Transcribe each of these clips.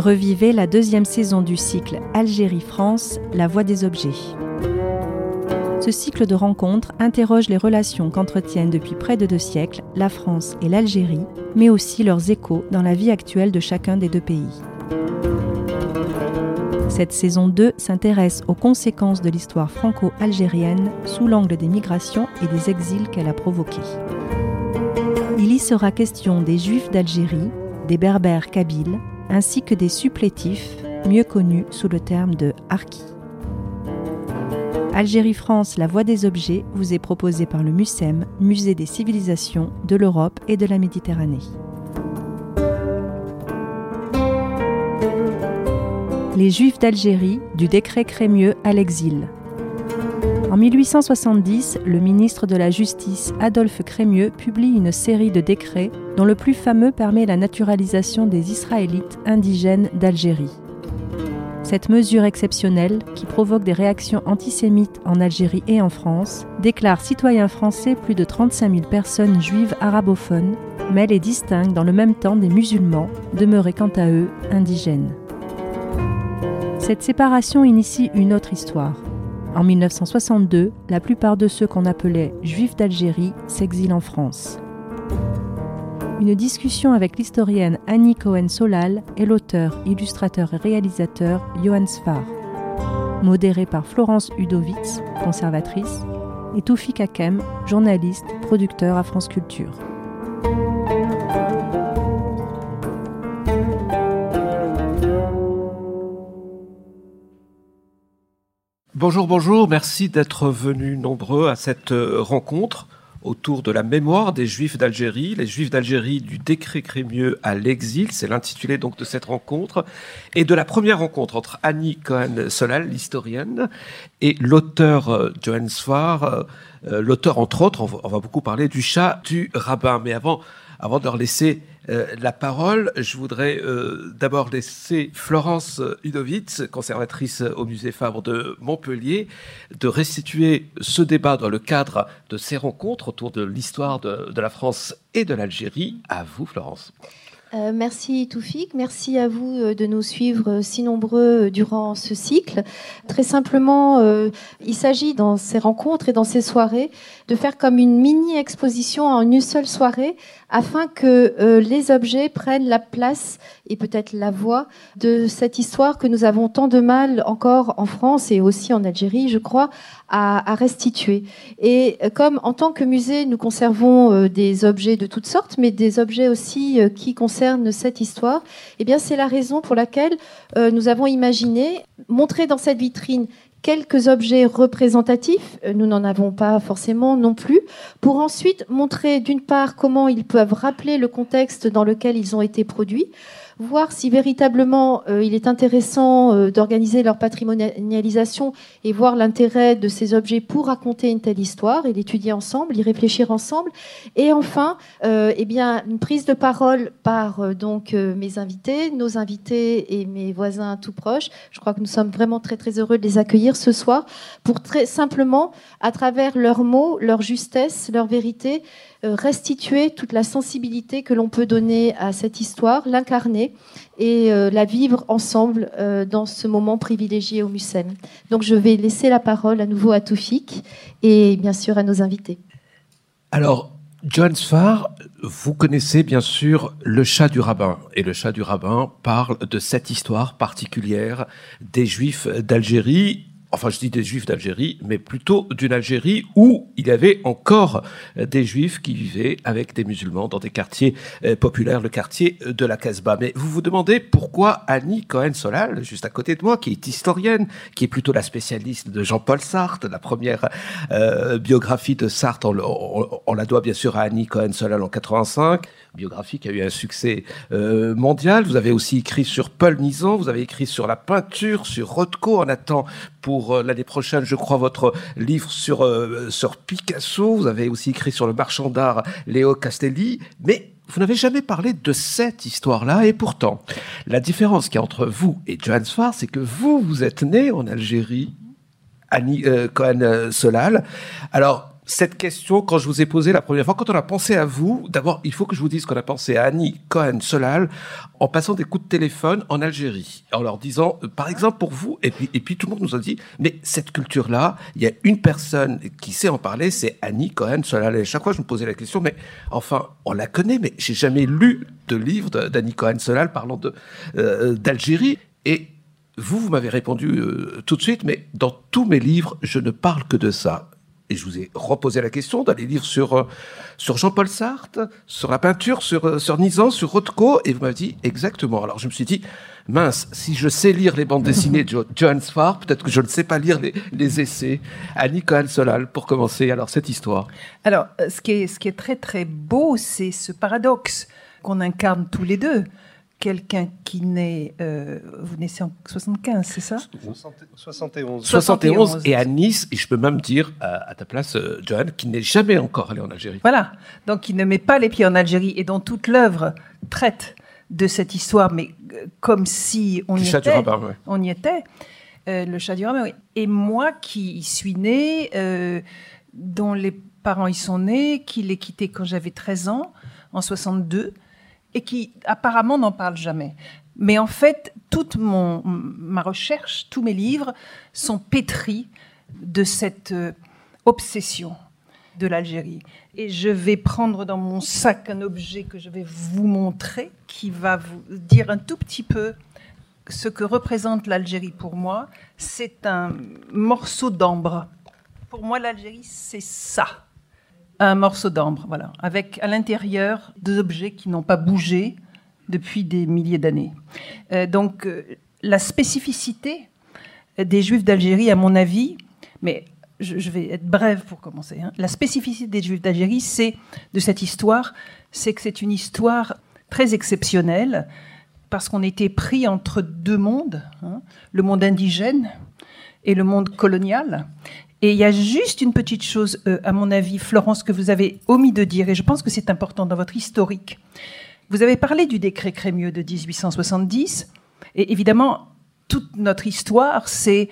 Revivez la deuxième saison du cycle Algérie-France, la voie des objets. Ce cycle de rencontres interroge les relations qu'entretiennent depuis près de deux siècles la France et l'Algérie, mais aussi leurs échos dans la vie actuelle de chacun des deux pays. Cette saison 2 s'intéresse aux conséquences de l'histoire franco-algérienne sous l'angle des migrations et des exils qu'elle a provoqués. Il y sera question des Juifs d'Algérie, des Berbères kabyles, ainsi que des supplétifs, mieux connus sous le terme de harkis. Algérie-France, la voie des objets vous est proposée par le MUSEM, Musée des civilisations de l'Europe et de la Méditerranée. Les Juifs d'Algérie, du décret Crémieux à l'exil. En 1870, le ministre de la Justice Adolphe Crémieux publie une série de décrets dont le plus fameux permet la naturalisation des Israélites indigènes d'Algérie. Cette mesure exceptionnelle, qui provoque des réactions antisémites en Algérie et en France, déclare citoyens français plus de 35 000 personnes juives arabophones, mais les distingue dans le même temps des musulmans, demeurés quant à eux indigènes. Cette séparation initie une autre histoire. En 1962, la plupart de ceux qu'on appelait juifs d'Algérie s'exilent en France une discussion avec l'historienne Annie Cohen-Solal et l'auteur, illustrateur et réalisateur Johann Sfar. Modérée par Florence Udovitz, conservatrice, et Toufik Hakem, journaliste, producteur à France Culture. Bonjour, bonjour, merci d'être venus nombreux à cette rencontre autour de la mémoire des Juifs d'Algérie, les Juifs d'Algérie du décret Crémieux à l'exil, c'est l'intitulé donc de cette rencontre, et de la première rencontre entre Annie Cohen-Solal, l'historienne, et l'auteur euh, Johan Sfar, euh, euh, l'auteur entre autres, on va, beaucoup parler du chat du rabbin. Mais avant, avant de leur laisser euh, la parole. Je voudrais euh, d'abord laisser Florence Udovitz, conservatrice au musée Fabre de Montpellier, de restituer ce débat dans le cadre de ces rencontres autour de l'histoire de, la France et de l'Algérie. À vous, Florence. Euh, merci Toufik, merci à vous de nous suivre si nombreux durant ce cycle. Très simplement, il s'agit dans ces rencontres et dans ces soirées de faire comme une mini-exposition en une seule soirée afin que les objets prennent la place et peut-être la voix de cette histoire que nous avons tant de mal encore en France et aussi en Algérie, je crois, à, restituer. Et comme en tant que musée, nous conservons des objets de toutes sortes, mais des objets aussi qui concernent cette histoire, eh bien c'est la raison pour laquelle euh, nous avons imaginé montrer dans cette vitrine quelques objets représentatifs, euh, nous n'en avons pas forcément non plus, pour ensuite montrer d'une part comment ils peuvent rappeler le contexte dans lequel ils ont été produits, voir si véritablement euh, il est intéressant euh, d'organiser leur patrimonialisation et voir l'intérêt de ces objets pour raconter une telle histoire et l'étudier ensemble, y réfléchir ensemble. Et enfin, euh, eh bien, une prise de parole par donc mes invités, nos invités et mes voisins tout proches. Je crois que nous sommes vraiment très très heureux de les accueillir ce soir pour très simplement, à travers leurs mots, leur justesse, leur vérité, euh, restituer toute la sensibilité que l'on peut donner à cette histoire, l'incarner et euh, la vivre ensemble euh, dans ce moment privilégié au MUSEM. Donc je vais laisser la parole à nouveau à Toufik et bien sûr à nos invités. Alors, John Sfar, vous connaissez bien sûr le chat du rabbin. Et le chat du rabbin parle de cette histoire particulière des Juifs d'Algérie enfin je dis des juifs d'Algérie, mais plutôt d'une Algérie où il y avait encore des juifs qui vivaient avec des musulmans dans des quartiers euh, populaires, le quartier de la Casbah. Mais vous vous demandez pourquoi Annie Cohen-Solal, juste à côté de moi, qui est historienne, qui est plutôt la spécialiste de Jean-Paul Sartre, la première euh, biographie de Sartre, on, la doit bien sûr à Annie Cohen-Solal en 85, biographie qui a eu un succès euh, mondial. Vous avez aussi écrit sur Paul Nizan, vous avez écrit sur la peinture, sur Rothko. On attend pour euh, l'année prochaine, je crois, votre livre sur, euh, sur Picasso. Vous avez aussi écrit sur le marchand d'art Léo Castelli. Mais vous n'avez jamais parlé de cette histoire-là, et pourtant, la différence qu'il y a entre vous et Johan Sfar, c'est que vous, vous êtes né en Algérie, Annie Cohen-Solal. Alors, cette question, quand je vous ai posé la première fois, quand on a pensé à vous, d'abord, il faut que je vous dise qu'on a pensé à Annie Cohen-Solal en passant des coups de téléphone en Algérie, en leur disant, euh, par exemple, pour vous, et puis, et puis tout le monde nous a dit, mais cette culture-là, il y a une personne qui sait en parler, c'est Annie Cohen-Solal. Et chaque fois, je me posais la question, mais enfin, on la connaît, mais j'ai jamais lu de livre d'Annie Cohen-Solal parlant euh, d'Algérie. Et vous, vous m'avez répondu euh, tout de suite, mais dans tous mes livres, je ne parle que de ça. Et je vous ai reposé la question dans les livres sur, euh, sur Jean-Paul Sartre, sur la peinture, sur, euh, sur Nizan, sur Rothko, et vous m'avez dit exactement. Alors je me suis dit, mince, si je sais lire les bandes dessinées de John Sfar, peut-être que je ne sais pas lire les, les essais. Annie Cohen-Solal, pour commencer, alors cette histoire. Alors, ce qui est, ce qui est très très beau, c'est ce paradoxe qu'on incarne tous les deux quelqu'un qui naît, euh, vous naissez en 75, c'est ça? 71. 71. Et à Nice, et je peux même dire à, ta place, euh, Johan, qui n'est jamais encore allé en Algérie. Voilà, donc il ne met pas les pieds en Algérie et dont toute l'œuvre traite de cette histoire, mais euh, comme si on y était. Rabbin, On y était. le chat du rabbin, oui. Et moi qui y suis née, dont les parents y sont nés, qui l'ai quitté quand j'avais 13 ans, en 62, et qui apparemment n'en parle jamais. Mais en fait, toute mon, ma recherche, tous mes livres sont pétris de cette euh, obsession de l'Algérie. Et je vais prendre dans mon sac un objet que je vais vous montrer, qui va vous dire un tout petit peu ce que représente l'Algérie pour moi. C'est un morceau d'ambre. Pour moi, l'Algérie, c'est ça un morceau d'ambre, voilà, avec à l'intérieur des objets qui n'ont pas bougé depuis des milliers d'années. Euh, donc euh, la spécificité des Juifs d'Algérie, à mon avis, mais je, vais être brève pour commencer. Hein. La spécificité des Juifs d'Algérie, c'est de cette histoire, c'est que c'est une histoire très exceptionnelle parce qu'on était pris entre deux mondes, hein, le monde indigène et le monde colonial. Et il y a juste une petite chose, euh, à mon avis, Florence, que vous avez omis de dire, et je pense que c'est important dans votre historique. Vous avez parlé du décret Crémieux de 1870, et évidemment, toute notre histoire, c'est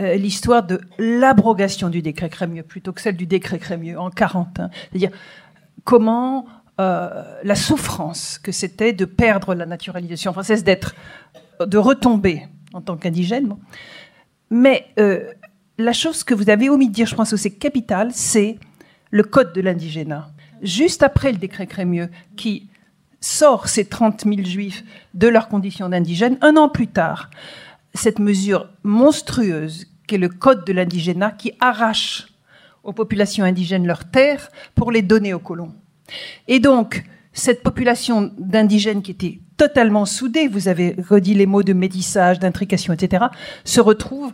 euh, l'histoire de l'abrogation du décret Crémieux plutôt que celle du décret Crémieux en 40. Hein. C'est-à-dire comment euh, la souffrance que c'était de perdre la naturalisation française, d'être, de retomber en tant qu'indigène. Mais la chose que vous avez omis de dire, je pense que c'est capital, c'est le code de l'indigénat. Juste après le décret Crémieux, qui sort ces 30 000 juifs de leur condition d'indigène, un an plus tard, cette mesure monstrueuse qu'est le code de l'indigénat qui arrache aux populations indigènes leurs terres pour les donner aux colons. Et donc, cette population d'indigènes qui était totalement soudée, vous avez redit les mots de métissage, d'intrication, etc., se retrouve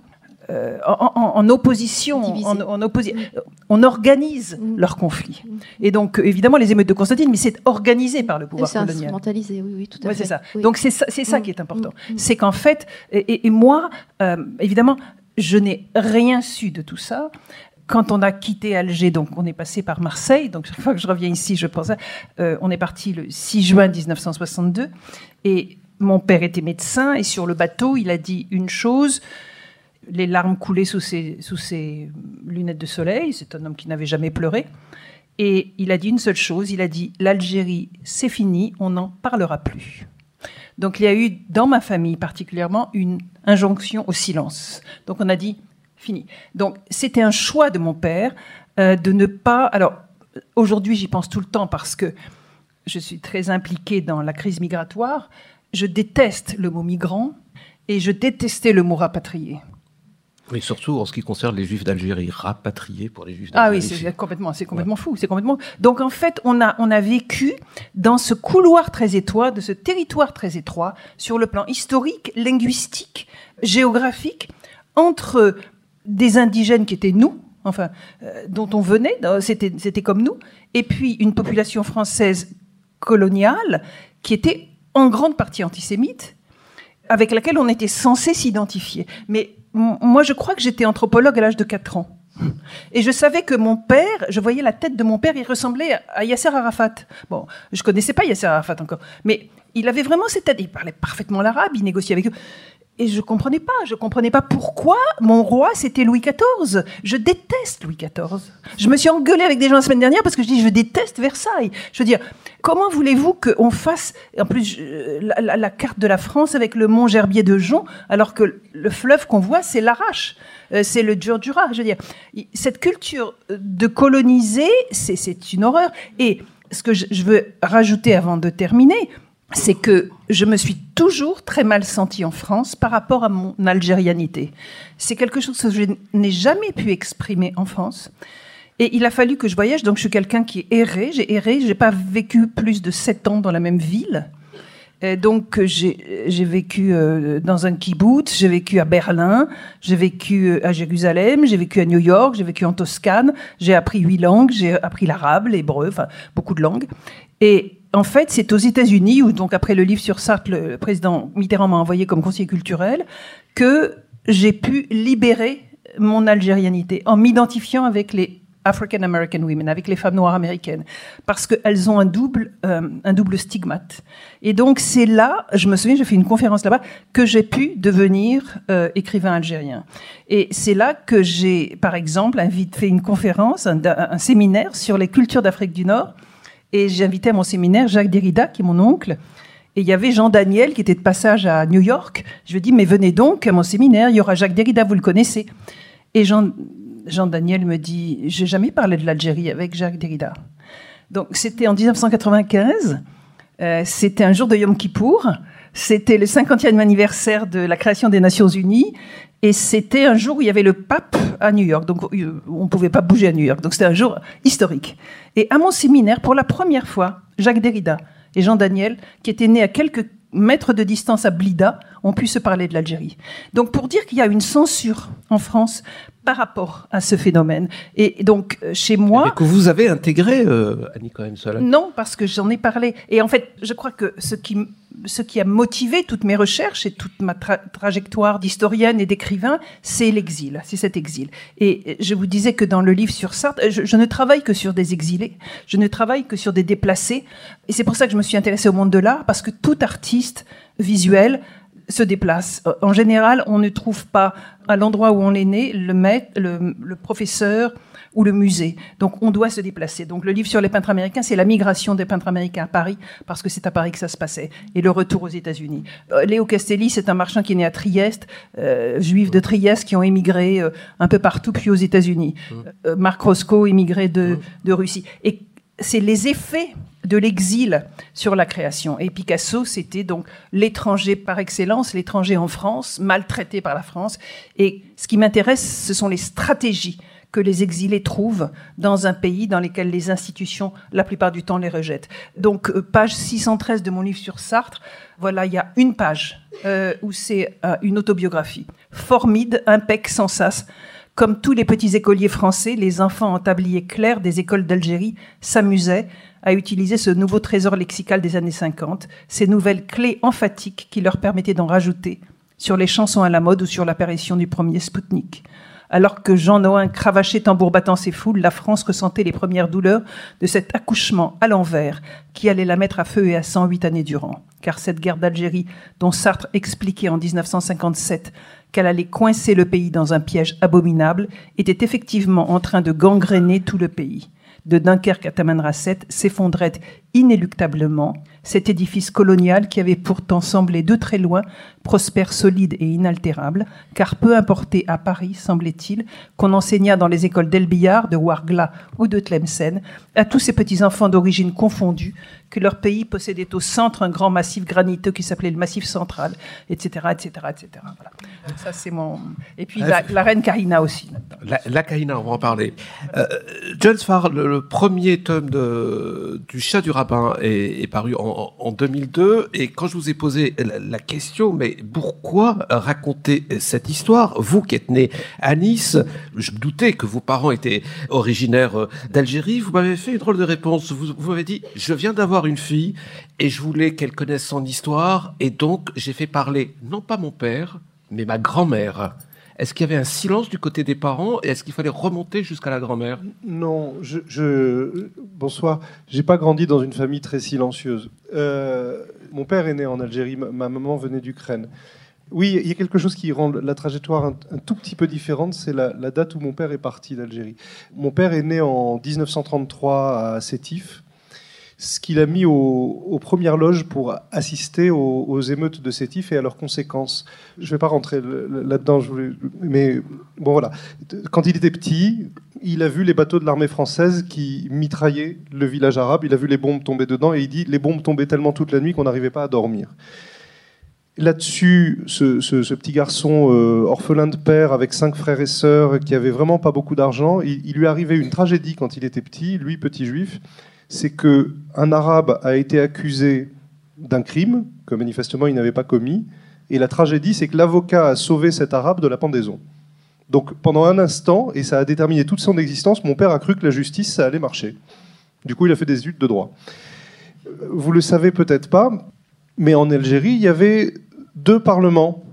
euh, en, opposition, en, opposition, mm. on organise mm. leur conflit. Mm. Et donc, évidemment, les émeutes de Constantine, mais c'est organisé par le pouvoir colonial. C'est instrumentalisé, oui, oui, tout à fait. C'est ça. Donc, c'est ça, ça, qui est important. C'est qu'en fait, et, moi, euh, évidemment, je n'ai rien su de tout ça quand on a quitté Alger, donc on est passé par Marseille, donc chaque fois que je reviens ici, je pense, euh, on est parti le 6 juin 1962, et mon père était médecin, et sur le bateau, il a dit une chose, les larmes coulaient sous ses, lunettes de soleil. C'est un homme qui n'avait jamais pleuré. Et il a dit une seule chose, il a dit l'Algérie, c'est fini, on n'en parlera plus. Donc il y a eu dans ma famille particulièrement une injonction au silence. Donc on a dit fini. Donc c'était un choix de mon père euh, de ne pas. Alors aujourd'hui j'y pense tout le temps parce que je suis très impliquée dans la crise migratoire. Je déteste le mot migrant et je détestais le mot rapatrié. Oui, surtout en ce qui concerne les Juifs d'Algérie, rapatriés pour les Juifs d'Algérie. Ah oui, c'est complètement, c'est complètement fou, c'est complètement. Donc en fait, on a on a vécu dans ce couloir très étroit, de ce territoire très étroit, sur le plan historique, linguistique, géographique, entre des indigènes qui étaient nous, enfin, euh, dont on venait, c'était c'était comme nous, et puis une population française coloniale qui était en grande partie antisémite, avec laquelle on était censé s'identifier. Mais moi, je crois que j'étais anthropologue à l'âge de 4 ans. Et je savais que mon père, je voyais la tête de mon père, il ressemblait à Yasser Arafat. Bon, je connaissais pas Yasser Arafat encore, mais il avait vraiment cette tête. Il parlait parfaitement l'arabe, il négociait avec eux. Et je comprenais pas, je comprenais pas pourquoi mon roi c'était Louis XIV. Je déteste Louis XIV. Je me suis engueulée avec des gens la semaine dernière parce que je dis je déteste Versailles. Je veux dire, comment voulez-vous qu'on fasse en plus la, carte de la France avec le mont Gerbier de Jonc alors que le fleuve qu'on voit c'est l'Arrache, euh, c'est le Jura. Je veux dire, cette culture de coloniser, c'est une horreur. Et ce que je veux rajouter avant de terminer, c'est que je me suis toujours très mal sentie en France par rapport à mon algérianité. C'est quelque chose que je n'ai jamais pu exprimer en France. Et il a fallu que je voyage, donc je suis quelqu'un qui erré, j'ai erré, j'ai pas vécu plus de sept ans dans la même ville. Donc j'ai vécu euh, dans un kibbutz, j'ai vécu à Berlin, j'ai vécu euh, à Jérusalem, j'ai vécu à New York, j'ai vécu en Toscane, j'ai appris huit langues, j'ai appris l'arabe, l'hébreu, enfin beaucoup de langues. Et en fait, c'est aux États-Unis, où donc après le livre sur Sartre, le président Mitterrand m'a envoyé comme conseiller culturel, que j'ai pu libérer mon algérianité en m'identifiant avec les African American women, avec les femmes noires américaines, parce qu'elles ont un double, euh, un double stigmate. Et donc c'est là, je me souviens, j'ai fait une conférence là-bas, que j'ai pu devenir euh, écrivain algérien. Et c'est là que j'ai, par exemple, invité, fait une conférence, un, un séminaire sur les cultures d'Afrique du Nord et j'ai invité à mon séminaire Jacques Derrida, qui est mon oncle. Et il y avait Jean Daniel qui était de passage à New York. Je lui ai dit, mais venez donc à mon séminaire, il y aura Jacques Derrida, vous le connaissez. Et Jean, Jean Daniel me dit, j'ai jamais parlé de l'Algérie avec Jacques Derrida. Donc c'était en 1995, euh, c'était un jour de Yom Kippour, c'était le 50e anniversaire de la création des Nations Unies, et c'était un jour où il y avait le pape à New York, donc euh, on ne pouvait pas bouger à New York. Donc c'était un jour historique. Et à mon séminaire, pour la première fois, Jacques Derrida et Jean Daniel, qui étaient nés à quelques mètres de distance à Blida, ont pu se parler de l'Algérie. Donc pour dire qu'il y a une censure en France par rapport à ce phénomène. Et donc, euh, chez moi... que vous avez intégré, euh, Annie cohen Non, parce que j'en ai parlé. Et en fait, je crois que ce qui, ce qui a motivé toutes mes recherches et toute ma trajectoire d'historienne et d'écrivain, c'est l'exil, c'est cet exil. Et je vous disais que dans le livre sur Sartre, je, je, ne travaille que sur des exilés, je ne travaille que sur des déplacés. Et c'est pour ça que je me suis intéressée au monde de l'art, parce que tout artiste visuel se déplace. En général, on ne trouve pas à l'endroit où on est né le maître, le, professeur ou le musée. Donc on doit se déplacer. Donc le livre sur les peintres américains, c'est la migration des peintres américains à Paris, parce que c'est à Paris que ça se passait, et le retour aux États-Unis. Euh, Léo Castelli, c'est un marchand qui est né à Trieste, euh, juif de Trieste, qui ont émigré euh, un peu partout, puis aux États-Unis. Mmh. Marc Roscoe, émigré de, mmh. de Russie. Et c'est les effets de l'exil sur la création. Et Picasso, c'était donc l'étranger par excellence, l'étranger en France, maltraité par la France. Et ce qui m'intéresse, ce sont les stratégies que les exilés trouvent dans un pays dans lequel les institutions, la plupart du temps, les rejettent. Donc, euh, page 613 de mon livre sur Sartre, voilà, il y a une page euh, où c'est euh, une autobiographie. Formide, impec, sans sas. Comme tous les petits écoliers français, les enfants en tablier clair des écoles d'Algérie s'amusaient à utiliser ce nouveau trésor lexical des années 50, ces nouvelles clés emphatiques qui leur permettaient d'en rajouter sur les chansons à la mode ou sur l'apparition du premier Spoutnik. Alors que Jean Noin cravachait tambour battant ses foules, la France ressentait les premières douleurs de cet accouchement à l'envers qui allait la mettre à feu et à sang huit années durant. Car cette guerre d'Algérie, dont Sartre expliquait en 1957 qu'elle allait coincer le pays dans un piège abominable, était effectivement en train de gangréner tout le pays de Dunkerque à Tamanrasset s'effondrait inéluctablement, cet édifice colonial qui avait pourtant semblé de très loin prospère, solide et inaltérable, car peu importait à Paris, semblait-il, qu'on enseignât dans les écoles d'Elbillard, de Wargla ou de Tlemcen, à tous ces petits-enfants d'origine confondue, que leur pays possédait au centre un grand massif graniteux qui s'appelait le Massif central, etc., etc., etc. Voilà. Ça, c'est mon... Et puis la, reine Karina aussi. La, la, Karina, on va en parler. Euh, John le, premier tome de, du Chat du Rabbin est, paru en, 2002, et quand je vous ai posé la question, mais pourquoi raconter cette histoire? Vous qui êtes né à Nice, je me doutais que vos parents étaient originaires euh, d'Algérie. Vous m'avez fait une drôle de réponse. Vous, vous m'avez dit, je viens d'avoir une fille et je voulais qu'elle connaisse son histoire. Et donc, j'ai fait parler, non pas mon père, mais ma grand-mère. Est-ce qu'il y avait un silence du côté des parents et est-ce qu'il fallait remonter jusqu'à la grand-mère? Non, je, je, bonsoir. J'ai pas grandi dans une famille très silencieuse. Euh, mon père est né en Algérie, ma maman venait d'Ukraine. Oui, il y a quelque chose qui rend la trajectoire un, tout petit peu différente, c'est la, date où mon père est parti d'Algérie. Mon père est né en 1933 à Sétif, ce qu'il a mis aux, premières loges pour assister aux, émeutes de Sétif et à leurs conséquences. Je ne vais pas rentrer là-dedans, mais bon voilà. Quand il était petit, il a vu les bateaux de l'armée française qui mitraillaient le village arabe, il a vu les bombes tomber dedans et il dit les bombes tombaient tellement toute la nuit qu'on n'arrivait pas à dormir. Là-dessus, ce, petit garçon euh, orphelin de père avec cinq frères et sœurs qui avait vraiment pas beaucoup d'argent, il, il, lui arrivait une tragédie quand il était petit, lui petit juif, c'est que un arabe a été accusé d'un crime que manifestement il n'avait pas commis, et la tragédie c'est que l'avocat a sauvé cet arabe de la pendaison. Donc pendant un instant, et ça a déterminé toute son existence, mon père a cru que la justice ça allait marcher. Du coup, il a fait des études de droit. Vous le savez peut-être pas, mais en Algérie, il y avait deux parlements.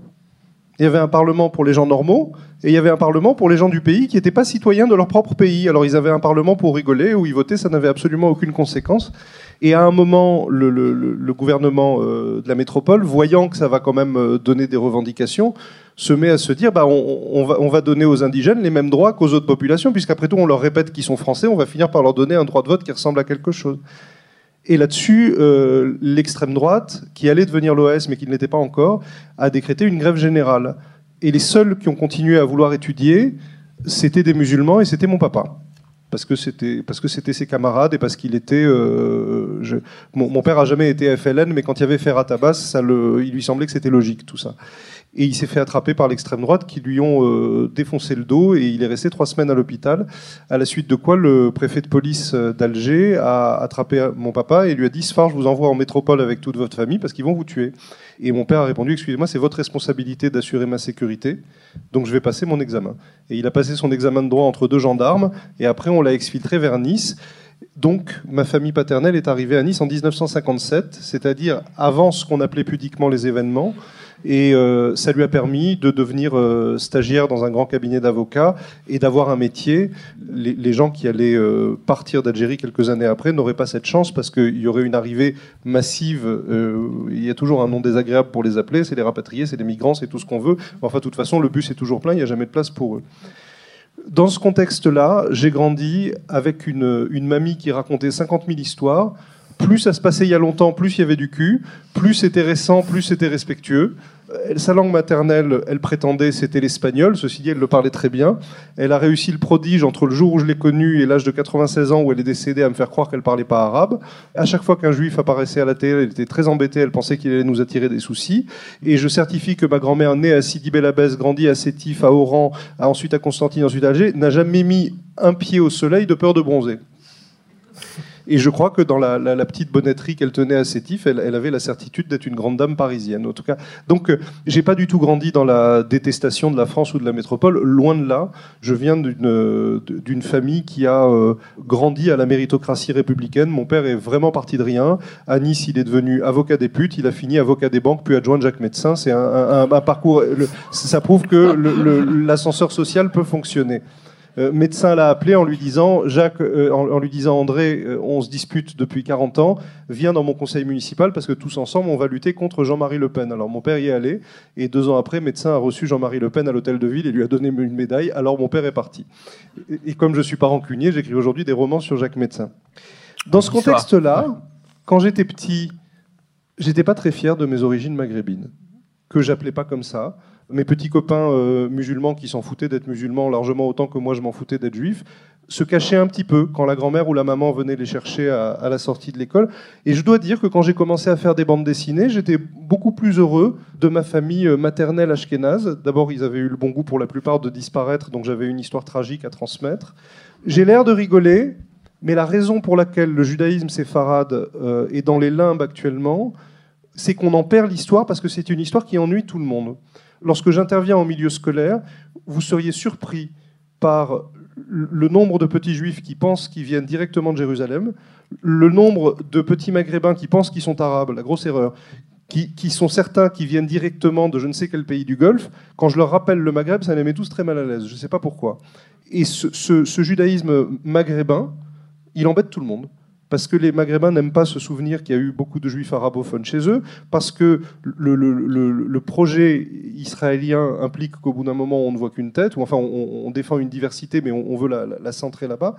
Il y avait un parlement pour les gens normaux et il y avait un parlement pour les gens du pays qui n'étaient pas citoyens de leur propre pays. Alors ils avaient un parlement pour rigoler où ils votaient, ça n'avait absolument aucune conséquence. Et à un moment, le, gouvernement euh, de la métropole, voyant que ça va quand même euh, donner des revendications, se met à se dire bah, on, va, on va donner aux indigènes les mêmes droits qu'aux autres populations, puisqu'après tout on leur répète qu'ils sont français, on va finir par leur donner un droit de vote qui ressemble à quelque chose. Et là-dessus, euh, l'extrême droite, qui allait devenir l'OS mais qui ne l'était pas encore, a décrété une grève générale. Et les seuls qui ont continué à vouloir étudier, c'était des musulmans et c'était mon papa. Parce que c'était parce que ses camarades et parce qu'il était. Euh, mon, père a jamais été FLN, mais quand il y avait Ferrat Abbas, ça il lui semblait que c'était logique tout ça et il s'est fait attraper par l'extrême droite qui lui ont euh, défoncé le dos et il est resté trois semaines à l'hôpital. À la suite de quoi le préfet de police euh, d'Alger a attrapé mon papa et lui a dit Sfar, je vous envoie en métropole avec toute votre famille parce qu'ils vont vous tuer. Et mon père a répondu Excusez-moi, c'est votre responsabilité d'assurer ma sécurité, donc je vais passer mon examen. Et il a passé son examen de droit entre deux gendarmes et après on l'a exfiltré vers Nice. Donc, ma famille paternelle est arrivée à Nice en 1957, c'est-à-dire avant ce qu'on appelait pudiquement les événements. Et euh, ça lui a permis de devenir euh, stagiaire dans un grand cabinet d'avocats et d'avoir un métier. Les, gens qui allaient euh, partir d'Algérie quelques années après n'auraient pas cette chance parce qu'il y aurait une arrivée massive. il y a toujours un nom désagréable pour les appeler. C'est les rapatriés, c'est les migrants, c'est tout ce qu'on veut. Enfin, de toute façon, le bus est toujours plein, il n'y a jamais de place pour eux. Dans ce contexte-là, j'ai grandi avec une, une mamie qui racontait 50 000 histoires plus ça se passait il y a longtemps, plus il y avait du cul, plus c'était récent, plus c'était respectueux. Euh, sa langue maternelle, elle prétendait, c'était l'espagnol. Ceci dit, elle le parlait très bien. Elle a réussi le prodige entre le jour où je l'ai connue et l'âge de 96 ans où elle est décédée à me faire croire qu'elle parlait pas arabe. À chaque fois qu'un juif apparaissait à la télé, elle était très embêtée. Elle pensait qu'il allait nous attirer des soucis. Et je certifie que ma grand-mère, née à Sidi Bel Abbès, grandie à Sétif, à Oran, ensuite à Constantine, ensuite à Alger, n'a jamais mis un pied au soleil de peur de bronzer. Et je crois que dans la, petite bonnetterie qu'elle tenait à Sétif, elle, elle avait la certitude d'être une grande dame parisienne. En tout cas, donc euh, j'ai pas du tout grandi dans la détestation de la France ou de la métropole. Loin de là, je viens d'une famille qui a euh, grandi à la méritocratie républicaine. Mon père est vraiment parti de rien. À Nice, il est devenu avocat des putes. Il a fini avocat des banques, puis adjoint de Jacques Médecin. C'est un, parcours. ça prouve que l'ascenseur social peut fonctionner. Euh, médecin l'a appelé en lui disant Jacques, euh, en, lui disant André, euh, on se dispute depuis 40 ans, viens dans mon conseil municipal parce que tous ensemble on va lutter contre Jean-Marie Le Pen. Alors mon père y est allé et deux ans après, médecin a reçu Jean-Marie Le Pen à l'hôtel de ville et lui a donné une médaille. Alors mon père est parti. Et, comme je suis pas rancunier, j'écris aujourd'hui des romans sur Jacques Médecin. Dans ce contexte-là, quand j'étais petit, j'étais pas très fier de mes origines maghrébines, que j'appelais pas comme ça mes petits copains euh, musulmans qui s'en foutaient d'être musulmans largement autant que moi je m'en foutais d'être juif, se cachaient un petit peu quand la grand-mère ou la maman venait les chercher à, la sortie de l'école. Et je dois dire que quand j'ai commencé à faire des bandes dessinées, j'étais beaucoup plus heureux de ma famille euh, maternelle ashkénaze. D'abord, ils avaient eu le bon goût pour la plupart de disparaître, donc j'avais une histoire tragique à transmettre. J'ai l'air de rigoler, mais la raison pour laquelle le judaïsme séfarade euh, est dans les limbes actuellement, c'est qu'on en perd l'histoire parce que c'est une histoire qui ennuie tout le monde lorsque j'interviens en milieu scolaire, vous seriez surpris par le nombre de petits juifs qui pensent qu'ils viennent directement de Jérusalem, le nombre de petits maghrébins qui pensent qu'ils sont arabes, la grosse erreur, qui, sont certains qui viennent directement de je ne sais quel pays du Golfe. Quand je leur rappelle le Maghreb, ça les met tous très mal à l'aise. Je ne sais pas pourquoi. Et ce, ce judaïsme maghrébin, il embête tout le monde parce que les Maghrébins n'aiment pas se souvenir qu'il y a eu beaucoup de juifs arabophones chez eux, parce que le, projet israélien implique qu'au bout d'un moment, on ne voit qu'une tête, ou enfin, on, défend une diversité, mais on, veut la, centrer là-bas.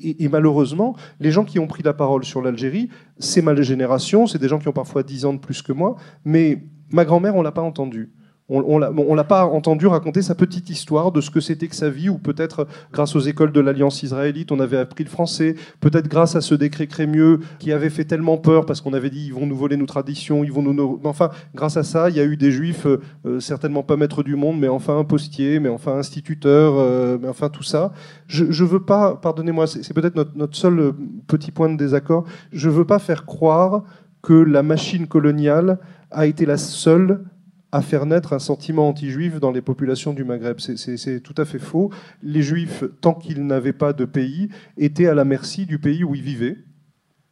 Et, et, malheureusement, les gens qui ont pris la parole sur l'Algérie, c'est ma génération, c'est des gens qui ont parfois 10 ans de plus que moi, mais ma grand-mère, on l'a pas entendu on ne l'a pas entendu raconter sa petite histoire de ce que c'était que sa vie, ou peut-être grâce aux écoles de l'Alliance israélite, on avait appris le français, peut-être grâce à ce décret Crémieux qui avait fait tellement peur parce qu'on avait dit ils vont nous voler nos traditions, ils vont nous... Enfin, grâce à ça, il y a eu des juifs, euh, certainement pas maîtres du monde, mais enfin un postier, mais enfin instituteur, euh, mais enfin tout ça. Je ne veux pas, pardonnez-moi, c'est peut-être notre, notre seul euh, petit point de désaccord, je ne veux pas faire croire que la machine coloniale a été la seule à faire naître un sentiment anti-juif dans les populations du Maghreb. C'est tout à fait faux. Les juifs, tant qu'ils n'avaient pas de pays, étaient à la merci du pays où ils vivaient,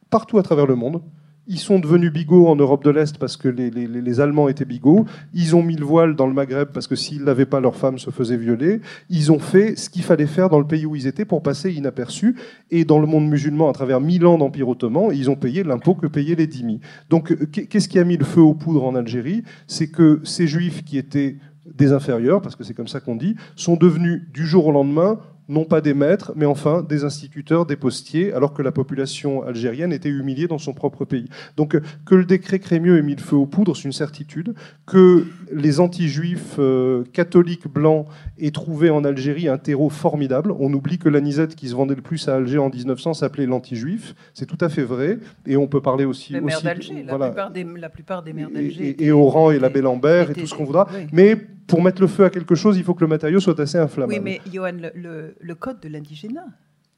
partout à travers le monde. Ils sont devenus bigots en Europe de l'Est parce que les, Allemands étaient bigots. Ils ont mis le voile dans le Maghreb parce que s'ils l'avaient pas, leurs femmes se faisaient violer. Ils ont fait ce qu'il fallait faire dans le pays où ils étaient pour passer inaperçus. Et dans le monde musulman, à travers mille ans d'empire ottoman, ils ont payé l'impôt que payaient les dhimmis. Donc, qu'est-ce qui a mis le feu aux poudres en Algérie? C'est que ces juifs qui étaient des inférieurs, parce que c'est comme ça qu'on dit, sont devenus du jour au lendemain non pas des maîtres, mais enfin des instituteurs, des postiers, alors que la population algérienne était humiliée dans son propre pays. Donc que le décret Crémieux ait mis le feu aux poudres, c'est une certitude. Que les anti-juifs euh, catholiques blancs aient trouvé en Algérie un terreau formidable. On oublie que l'anisette qui se vendait le plus à Alger en 1900 s'appelait l'anti-juif. C'est tout à fait vrai. Et on peut parler aussi... La mère d'Alger, la, plupart des, la plupart des mères d'Alger. Et, et, Oran et la Belle-Lambert et tout ce qu'on voudra. Mais pour mettre le feu à quelque chose, il faut que le matériau soit assez inflammable. Oui, mais Johan, le, code de l'indigénat.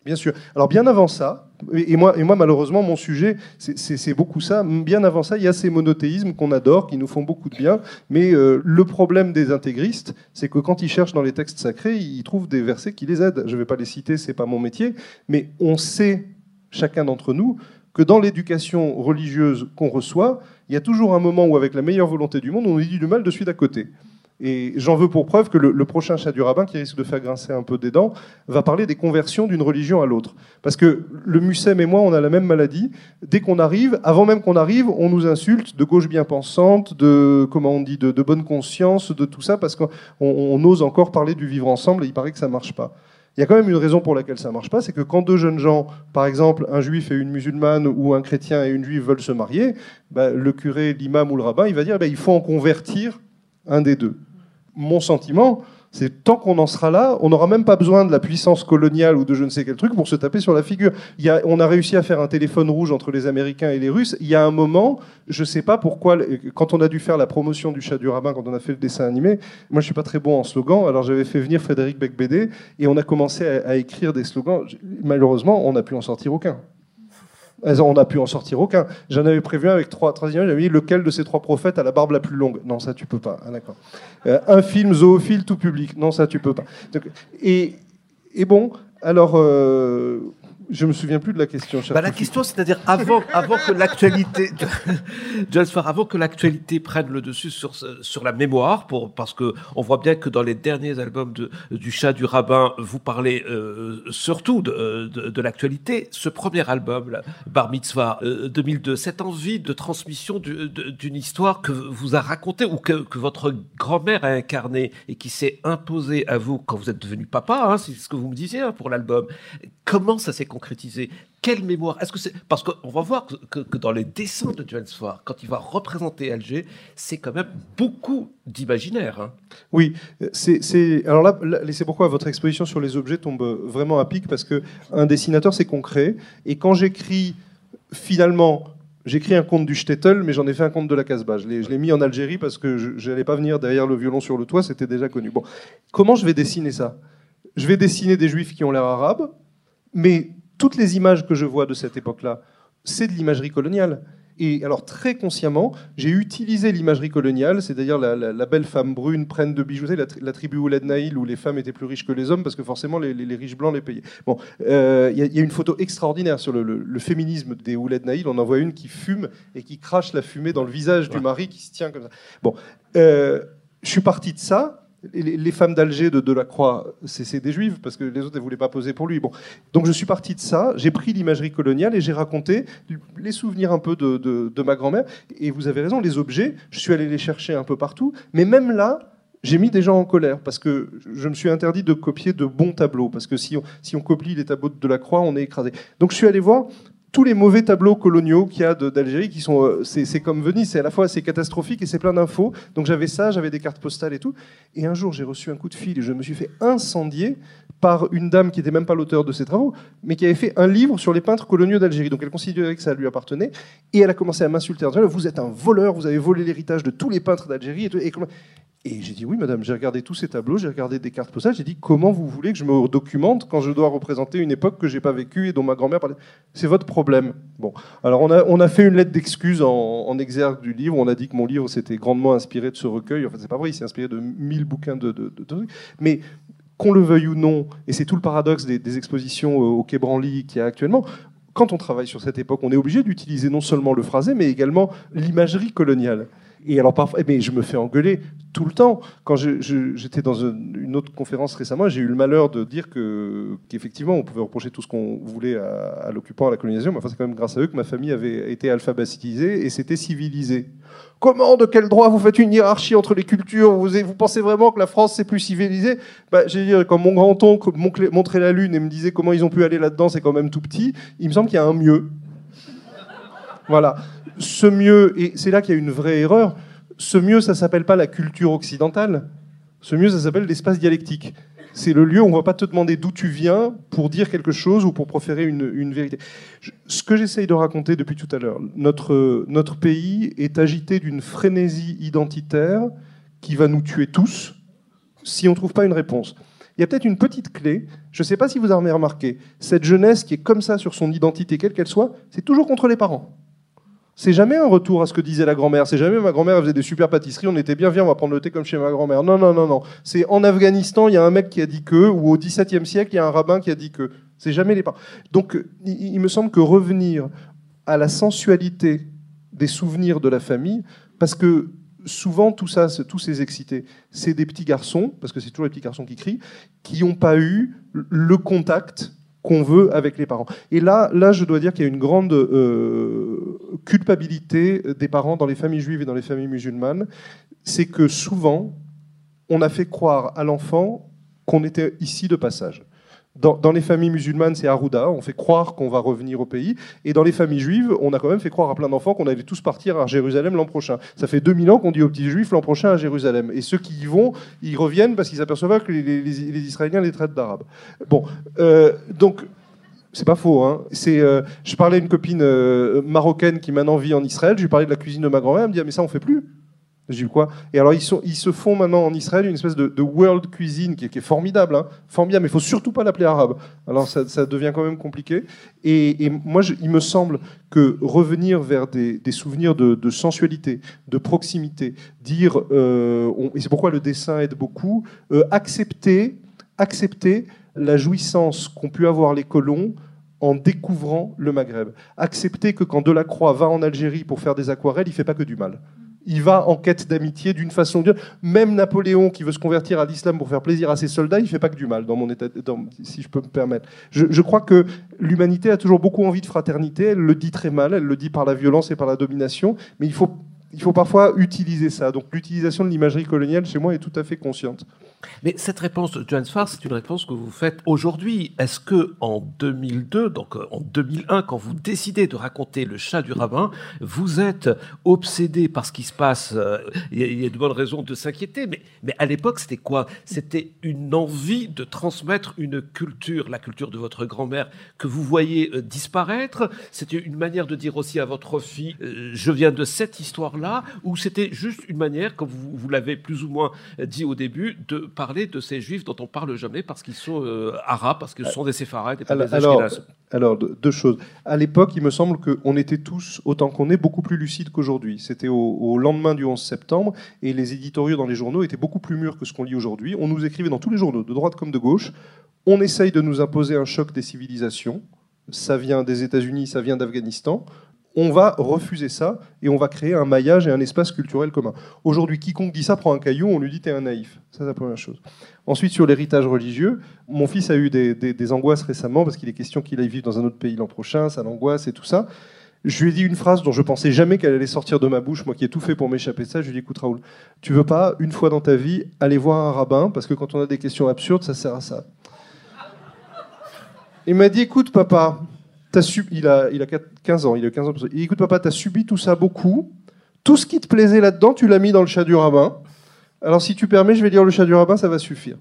Bien sûr. Alors bien avant ça, et moi, et moi malheureusement, mon sujet, c'est beaucoup ça. Bien avant ça, il y a ces monothéismes qu'on adore, qui nous font beaucoup de bien. Mais euh, le problème des intégristes, c'est que quand ils cherchent dans les textes sacrés, ils trouvent des versets qui les aident. Je ne vais pas les citer, c'est pas mon métier, mais on sait, chacun d'entre nous, que dans l'éducation religieuse qu'on reçoit, il y a toujours un moment où, avec la meilleure volonté du monde, on nous dit du mal de suite à côté. Et j'en veux pour preuve que le, prochain chat du rabbin, qui risque de faire grincer un peu des dents, va parler des conversions d'une religion à l'autre. Parce que le Mussem et moi, on a la même maladie. Dès qu'on arrive, avant même qu'on arrive, on nous insulte de gauche bien pensante, de, comment on dit, de, bonne conscience, de tout ça, parce qu'on ose encore parler du vivre ensemble et il paraît que ça marche pas. Il y a quand même une raison pour laquelle ça marche pas, c'est que quand deux jeunes gens, par exemple un juif et une musulmane ou un chrétien et une juive veulent se marier, bah, le curé, l'imam ou le rabbin, il va dire bah, il faut en convertir un des deux mon sentiment, c'est tant qu'on en sera là, on n'aura même pas besoin de la puissance coloniale ou de je ne sais quel truc pour se taper sur la figure. On a réussi à faire un téléphone rouge entre les Américains et les Russes. Il y a un moment, je ne sais pas pourquoi, quand on a dû faire la promotion du chat du rabbin, quand on a fait le dessin animé, moi je ne suis pas très bon en slogan, alors j'avais fait venir Frédéric Becbédé et on a commencé à écrire des slogans. Malheureusement, on n'a pu en sortir aucun. On n'a pu en sortir aucun. J'en avais prévu avec trois, trois j'avais dit lequel de ces trois prophètes a la barbe la plus longue? Non, ça tu peux pas. Ah. Euh, un film zoophile tout public Non, ça tu peux pas. et, et bon, alors, euh, je me souviens plus de la question. Bah, la question, c'est-à-dire avant, avant que l'actualité, avant que l'actualité prenne le dessus sur sur la mémoire, pour parce que on voit bien que dans les derniers albums de, du chat du rabbin, vous parlez euh, surtout de, de, l'actualité. Ce premier album, Bar Mitzvah 2002, euh, cette envie de transmission d'une histoire que vous a racontée ou que, que votre grand-mère a incarnée et qui s'est imposée à vous quand vous êtes devenu papa, hein, c'est ce que vous me disiez hein, pour l'album. Comment ça s'est concrétiser Quelle mémoire Est-ce que c'est parce qu'on va voir que, dans les dessins de Johannes Farr, quand il va représenter Alger, c'est quand même beaucoup d'imaginaire. Hein. Oui, c'est alors là, c'est pourquoi votre exposition sur les objets tombe vraiment à pic parce que un dessinateur c'est concret et quand j'écris finalement J'écris un conte du Shtetl, mais j'en ai fait un conte de la Casbah. Je l'ai mis en Algérie parce que je n'allais pas venir derrière le violon sur le toit, c'était déjà connu. Bon, comment je vais dessiner ça? Je vais dessiner des juifs qui ont l'air arabes, mais toutes les images que je vois de cette époque-là, c'est de l'imagerie coloniale. Et alors très consciemment, j'ai utilisé l'imagerie coloniale, c'est-à-dire la, belle femme brune prenne de bijoux, la, la tribu Ouled Naïl où les femmes étaient plus riches que les hommes parce que forcément les, riches blancs les payaient. Bon, euh, il y, a une photo extraordinaire sur le, féminisme des Ouled Naïl. On en voit une qui fume et qui crache la fumée dans le visage du mari qui se tient comme ça. Bon, euh, je suis parti de ça les, femmes d'Alger de Delacroix, c'est des juives, parce que les autres ne voulaient pas poser pour lui. Bon. Donc je suis parti de ça, j'ai pris l'imagerie coloniale et j'ai raconté les souvenirs un peu de, de- de ma grand-mère. Et vous avez raison, les objets, je suis allé les chercher un peu partout. Mais même là, j'ai mis des gens en colère parce que je me suis interdit de copier de bons tableaux. Parce que si on, si on copie les tableaux de Delacroix, on est écrasé. Donc je suis allé voir tous les mauvais tableaux coloniaux qu'il y a d'Algérie, qui sont, euh, c'est comme Venise, c'est à la fois c'est catastrophique et c'est plein d'infos. Donc j'avais ça, j'avais des cartes postales et tout. Et un jour, j'ai reçu un coup de fil et je me suis fait incendier par une dame qui n'était même pas l'auteur de ces travaux, mais qui avait fait un livre sur les peintres coloniaux d'Algérie. Donc elle considérait que ça lui appartenait. Et elle a commencé à m'insulter en disant Vous êtes un voleur, vous avez volé l'héritage de tous les peintres d'Algérie. Et. Et et j'ai dit oui, madame, j'ai regardé tous ces tableaux, j'ai regardé des cartes postales, j'ai dit comment vous voulez que je me documente quand je dois représenter une époque que j'ai pas vécue et dont ma grand-mère parlait? C'est votre problème. Bon, alors on a, on a fait une lettre d'excuse en, exergue du livre, on a dit que mon livre s'était grandement inspiré de ce recueil. Enfin, c'est pas vrai, il s'est inspiré de mille bouquins de, de. Mais qu'on le veuille ou non, et c'est tout le paradoxe des, expositions au Quai Branly qu'il y a actuellement, quand on travaille sur cette époque, on est obligé d'utiliser non seulement le phrasé, mais également l'imagerie coloniale. Et alors parfois, mais je me fais engueuler tout le temps. Quand j'étais dans une autre conférence récemment, j'ai eu le malheur de dire que qu'effectivement, on pouvait reprocher tout ce qu'on voulait à, l'occupant, à la colonisation, mais enfin, c'est quand même grâce à eux que ma famille avait été alphabétisée et s'était civilisée. Comment, de quel droit vous faites une hiérarchie entre les cultures? Vous, pensez vraiment que la France c'est plus civilisé bah, J'ai dit, quand mon grand-oncle montrait la Lune et me disait comment ils ont pu aller là-dedans, c'est quand même tout petit, il me semble qu'il y a un mieux. Voilà. Ce mieux, et c'est là qu'il y a une vraie erreur, ce mieux, ça s'appelle pas la culture occidentale. Ce mieux, ça s'appelle l'espace dialectique. C'est le lieu où on va pas te demander d'où tu viens pour dire quelque chose ou pour proférer une, vérité. Ce que j'essaye de raconter depuis tout à l'heure, notre, notre pays est agité d'une frénésie identitaire qui va nous tuer tous si on ne trouve pas une réponse. Il y a peut-être une petite clé, je ne sais pas si vous avez remarqué, cette jeunesse qui est comme ça sur son identité, quelle qu'elle soit, c'est toujours contre les parents. C'est jamais un retour à ce que disait la grand-mère. C'est jamais ma grand-mère faisait des super pâtisseries, on était bien, viens, on va prendre le thé comme chez ma grand-mère. Non, non, non, non. C'est en Afghanistan, il y a un mec qui a dit que, ou au XVIIe siècle, il y a un rabbin qui a dit que. C'est jamais les parents. Donc, il, me semble que revenir à la sensualité des souvenirs de la famille, parce que souvent, tout ça, tous ces excités, c'est des petits garçons, parce que c'est toujours les petits garçons qui crient, qui n'ont pas eu le contact qu'on veut avec les parents. Et là, là, je dois dire qu'il y a une grande euh, culpabilité des parents dans les familles juives et dans les familles musulmanes. C'est que souvent, on a fait croire à l'enfant qu'on était ici de passage. Dans, les familles musulmanes, c'est Arouda, on fait croire qu'on va revenir au pays. Et dans les familles juives, on a quand même fait croire à plein d'enfants qu'on allait tous partir à Jérusalem l'an prochain. Ça fait 2000 ans qu'on dit aux petits juifs l'an prochain à Jérusalem. Et ceux qui y vont, ils reviennent parce qu'ils s'aperçoivent que les, Israéliens les traitent d'arabes. Bon, euh, donc c'est pas faux. Hein. Euh, je parlais à une copine euh, marocaine qui maintenant vit en Israël. Je lui parlais de la cuisine de ma grand-mère. Elle me dit ah, mais ça on fait plus. J'ai dit quoi Et alors ils, se font maintenant en Israël une espèce de, world cuisine qui est, formidable, hein. formidable. Mais il faut surtout pas l'appeler arabe. Alors ça, devient quand même compliqué. Et, moi, je- il me semble que revenir vers des, souvenirs de, sensualité, de proximité, dire, euh, et c'est pourquoi le dessin aide beaucoup, euh, accepter, accepter la jouissance qu'ont pu avoir les colons en découvrant le Maghreb. Accepter que quand Delacroix va en Algérie pour faire des aquarelles, il fait pas que du mal. Il va en quête d'amitié d'une façon ou d'une autre. Même Napoléon, qui veut se convertir à l'islam pour faire plaisir à ses soldats, il fait pas que du mal, dans mon état, si je peux me permettre. Je, je crois que l'humanité a toujours beaucoup envie de fraternité. Elle le dit très mal, elle le dit par la violence et par la domination, mais il faut, il faut parfois utiliser ça. Donc l'utilisation de l'imagerie coloniale, chez moi, est tout à fait consciente. Mais cette réponse de Johannes Farr, c'est une réponse que vous faites aujourd'hui. Est-ce que en 2002, donc euh, en 2001, quand vous décidez de raconter le chat du rabbin, vous êtes obsédé par ce qui se passe euh, Il y, a- de bonnes raisons de s'inquiéter, mais, à l'époque, c'était quoi? C'était une envie de transmettre une culture, la culture de votre grand-mère, que vous voyez euh, disparaître? C'était une manière de dire aussi à votre fille, je viens de cette histoire-là, ou c'était juste une manière, comme vous l'avez plus ou moins dit au début, de parler de ces juifs dont on parle jamais parce qu'ils sont euh, arabes, parce qu'ils sont des séfarades et pas Alors, des alors, deux choses. À l'époque, il me semble qu'on était tous, autant qu'on est, beaucoup plus lucides qu'aujourd'hui. C'était au, au lendemain du 11 septembre, et les éditoriaux dans les journaux étaient beaucoup plus mûrs que ce qu'on lit aujourd'hui. On nous écrivait dans tous les journaux, de droite comme de gauche, on essaye de nous imposer un choc des civilisations. Ça vient des États-Unis, ça vient d'Afghanistan. On va refuser ça et on va créer un maillage et un espace culturel commun. Aujourd'hui, quiconque dit ça prend un caillou, on lui dit t'es un naïf. Ça, c'est la première chose. Ensuite, sur l'héritage religieux, mon fils a eu des, angoisses récemment parce qu'il est question qu'il aille vivre dans un autre pays l'an prochain, ça l'angoisse et tout ça. Je lui ai dit une phrase dont je pensais jamais qu'elle allait sortir de ma bouche, moi qui ai tout fait pour m'échapper de ça. Je lui ai dit écoute Raoul, tu veux pas, une fois dans ta vie, aller voir un rabbin parce que quand on a des questions absurdes, ça sert à ça. Il m'a dit écoute papa, il, a, il a 15 ans, il a 15 ans. écoute, papa, tu as subi tout ça beaucoup. Tout ce qui te plaisait là-dedans, tu l'as mis dans le chat du rabbin. Alors, si tu permets, je vais lire le chat du rabbin, ça va suffire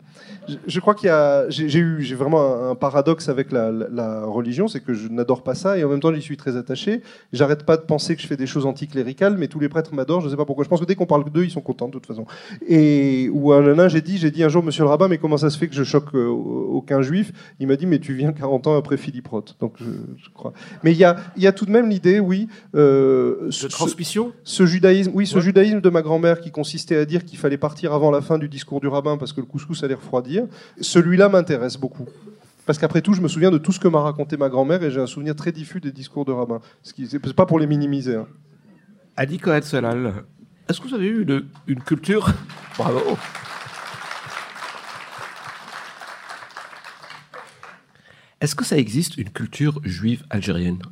je, crois qu'il y a, j'ai eu, j'ai vraiment un, paradoxe avec la, religion, c'est que je n'adore pas ça et en même temps j'y suis très attaché. J'arrête pas de penser que je fais des choses anticléricales, mais tous les prêtres m'adorent. Je ne sais pas pourquoi. Je pense que dès qu'on parle d'eux, ils sont contents de toute façon. Et ou un nain, j'ai dit, j'ai dit un jour, Monsieur le rabbin, mais comment ça se fait que je choque euh, aucun juif? Il m'a dit, mais tu viens 40 ans après Philippe Roth. Donc je, crois. Mais il y a, y a tout de même l'idée, oui, euh, de transmission? Ce, judaïsme, oui, ce judaïsme de ma grand-mère qui consistait à dire qu'il fallait partir avant la fin du discours du rabbin parce que le couscous allait refroidir celui-là m'intéresse beaucoup. Parce qu'après tout, je me souviens de tout ce que m'a raconté ma grand-mère et j'ai un souvenir très diffus des discours de rabbin. Ce qui n'est pas pour les minimiser. Hein. Adi Cohen Solal, est-ce que vous avez eu une, culture? Bravo Est-ce que ça existe une culture juive algérienne?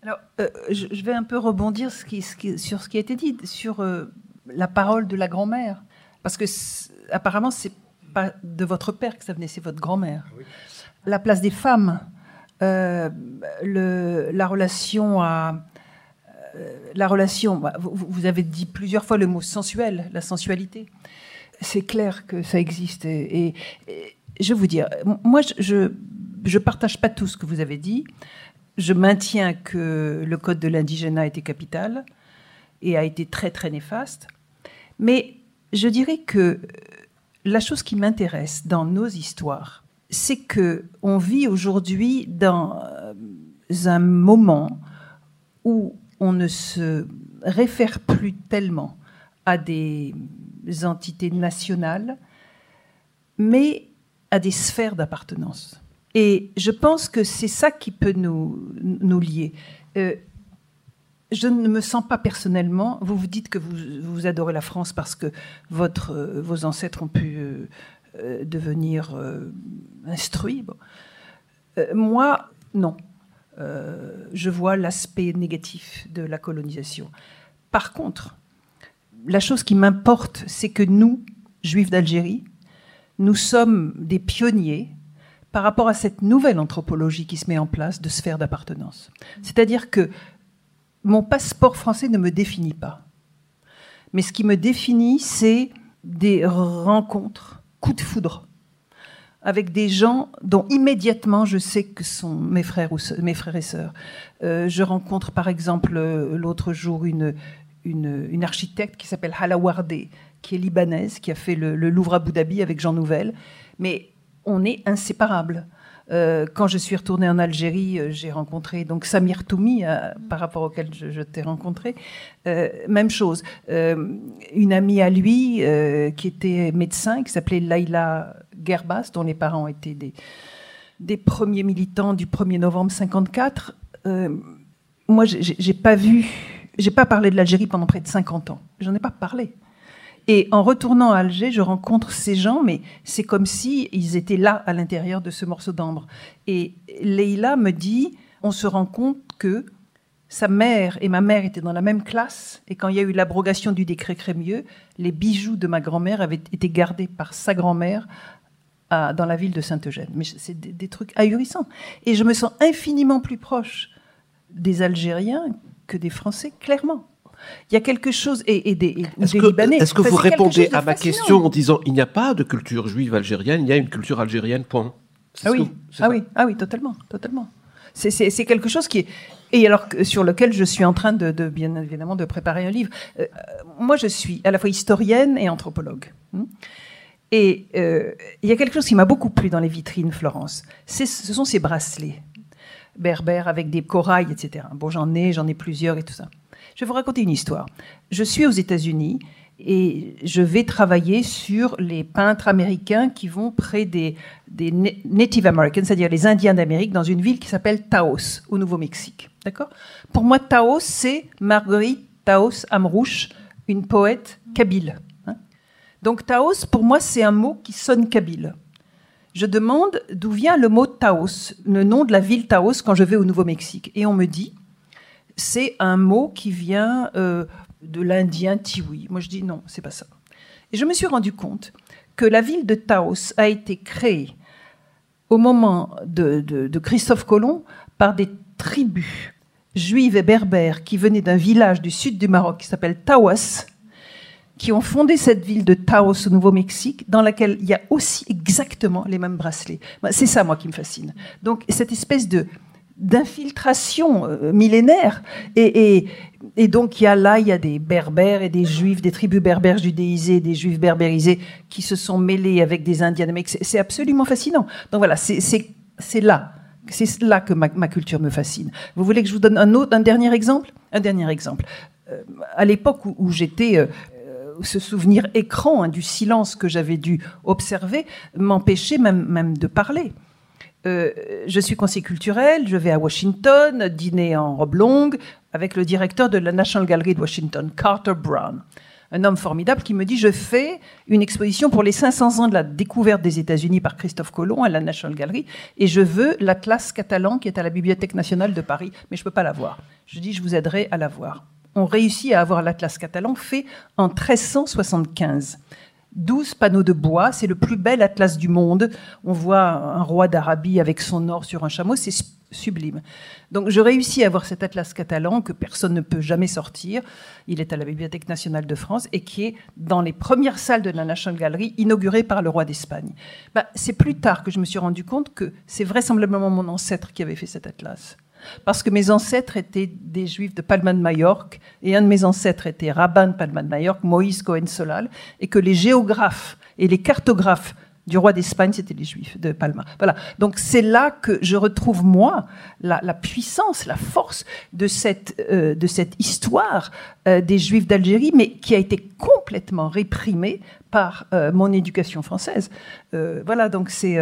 Alors, euh, je, vais un peu rebondir sur ce qui a été dit, sur euh, la parole de la grand-mère. Parce que apparemment, c'est pas de votre père que ça venait, c'est votre grand-mère. Ah la place des femmes, euh, le, la relation à. Euh, la relation, bah, vous, avez dit plusieurs fois le mot sensuel, la sensualité. C'est clair que ça existe. Et, je vais vous dire, moi, je ne partage pas tout ce que vous avez dit. Je maintiens que le code de l'indigénat était capital et a été très, très néfaste. Mais je dirais que la chose qui m'intéresse dans nos histoires, c'est que on vit aujourd'hui dans euh, un moment où on ne se réfère plus tellement à des entités nationales, mais à des sphères d'appartenance. Et je pense que c'est ça qui peut nous, nous lier. Euh, je ne me sens pas personnellement. Vous vous dites que vous, adorez la France parce que votre, euh, vos ancêtres ont pu euh, euh, devenir instruits. moi, non. je vois l'aspect négatif de la colonisation. Par contre, la chose qui m'importe, c'est que nous, juifs d'Algérie, nous sommes des pionniers par rapport à cette nouvelle anthropologie qui se met en place de sphère d'appartenance. C'est-à-dire que mon passeport français ne me définit pas. Mais ce qui me définit, c'est des rencontres, coups de foudre, avec des gens dont immédiatement je sais que sont mes frères, ou mes frères et sœurs. Euh, je rencontre par exemple euh, l'autre jour une, une, architecte qui s'appelle Hala Wardé, qui est libanaise, qui a fait le, le Louvre à Abu Dhabi avec Jean Nouvel. Mais on est inséparables. Euh, quand je suis retournée en Algérie, euh, j'ai rencontré donc Samir Toumi, euh, par rapport auquel je, t'ai rencontré. même chose. une amie à lui qui était médecin, qui s'appelait Laila Gerbas, dont les parents étaient des, des premiers militants du 1er novembre 54. moi, j'ai pas vu, j'ai pas parlé de l'Algérie pendant près de 50 ans. J'en ai pas parlé. Et en retournant à Alger, je rencontre ces gens, mais c'est comme si ils étaient là à l'intérieur de ce morceau d'ambre. Et Leïla me dit, on se rend compte que sa mère et ma mère étaient dans la même classe, et quand il y a eu l'abrogation du décret Crémieux, les bijoux de ma grand-mère avaient été gardés par sa grand-mère dans la ville de Saint-Eugène. Mais c'est des, des trucs ahurissants. Et je me sens infiniment plus proche des Algériens que des Français, clairement. Il y a quelque chose, et, des, est-ce que, Libanais. Est-ce que vous répondez à ma question en disant il n'y a pas de culture juive algérienne, il y a une culture algérienne, point ah oui. ah oui, ah oui, totalement, totalement. C'est quelque chose qui est et alors sur lequel je suis en train de, bien évidemment de préparer un livre. Euh, moi, je suis à la fois historienne et anthropologue. Hmm. Et euh, il y a quelque chose qui m'a beaucoup plu dans les vitrines Florence. Ce sont ces bracelets berbères avec des corails, etc. Bon, j'en ai, j'en ai plusieurs et tout ça. Je vais vous raconter une histoire. Je suis aux États-Unis Et je vais travailler sur les peintres américains qui vont près des, Native Americans, c'est-à-dire les Indiens d'Amérique, dans une ville qui s'appelle Taos, au Nouveau-Mexique. D'accord? Pour moi, Taos, c'est Marguerite Taos Amrouche, une poète kabyle. Hein. Donc Taos, pour moi, c'est un mot qui sonne kabyle. Je demande d'où vient le mot Taos, le nom de la ville Taos quand je vais au Nouveau-Mexique. Et on me dit, c'est un mot qui vient euh, de l'indien tiwi. Moi, je dis non, c'est pas ça. Et je me suis rendu compte que la ville de Taos a été créée au moment de, Christophe Colomb par des tribus juives et berbères qui venaient d'un village du sud du Maroc qui s'appelle Tawas, qui ont fondé cette ville de Taos au Nouveau-Mexique, dans laquelle il y a aussi exactement les mêmes bracelets. C'est ça, moi, qui me fascine. Donc, cette espèce de d'infiltration euh, millénaire. Et, donc, il y a là, il y a des berbères et des juifs, des tribus berbères judéisées, des juifs berbérisés qui se sont mêlés avec des indiens. C'est absolument fascinant. Donc voilà, c'est là. C'est là que ma, culture me fascine. Vous voulez que je vous donne un autre, un dernier exemple? Un dernier exemple. Euh, à l'époque où, j'étais euh, ce souvenir écran hein, du silence que j'avais dû observer m'empêchait même, même de parler. Euh, je suis conseiller culturel, je vais à Washington, dîner en robe longue avec le directeur de la National Gallery de Washington, Carter Brown. Un homme formidable qui me dit Je fais une exposition pour les 500 ans de la découverte des États-Unis par Christophe Colomb à la National Gallery et je veux l'Atlas catalan qui est à la Bibliothèque nationale de Paris, mais je ne peux pas l'avoir. Je dis Je vous aiderai à l'avoir. On réussit à avoir l'Atlas catalan fait en 1375. 12 panneaux de bois, c'est le plus bel atlas du monde. On voit un roi d'Arabie avec son or sur un chameau, c'est sublime. Donc je réussis à avoir cet atlas catalan que personne ne peut jamais sortir. Il est à la Bibliothèque nationale de France et qui est dans les premières salles de la National Gallery, inauguré par le roi d'Espagne. Bah, c'est plus tard que je me suis rendu compte que c'est vraisemblablement mon ancêtre qui avait fait cet atlas parce que mes ancêtres étaient des juifs de Palma de Majorque, et un de mes ancêtres était rabbin de Palma de Majorque, Moïse Cohen Solal, et que les géographes et les cartographes du roi d'Espagne, c'était les juifs de Palma. Voilà. Donc c'est là que je retrouve, moi, la, puissance, la force de cette, euh, de cette histoire euh, des juifs d'Algérie, mais qui a été complètement réprimée par euh, mon éducation française. voilà, donc c'est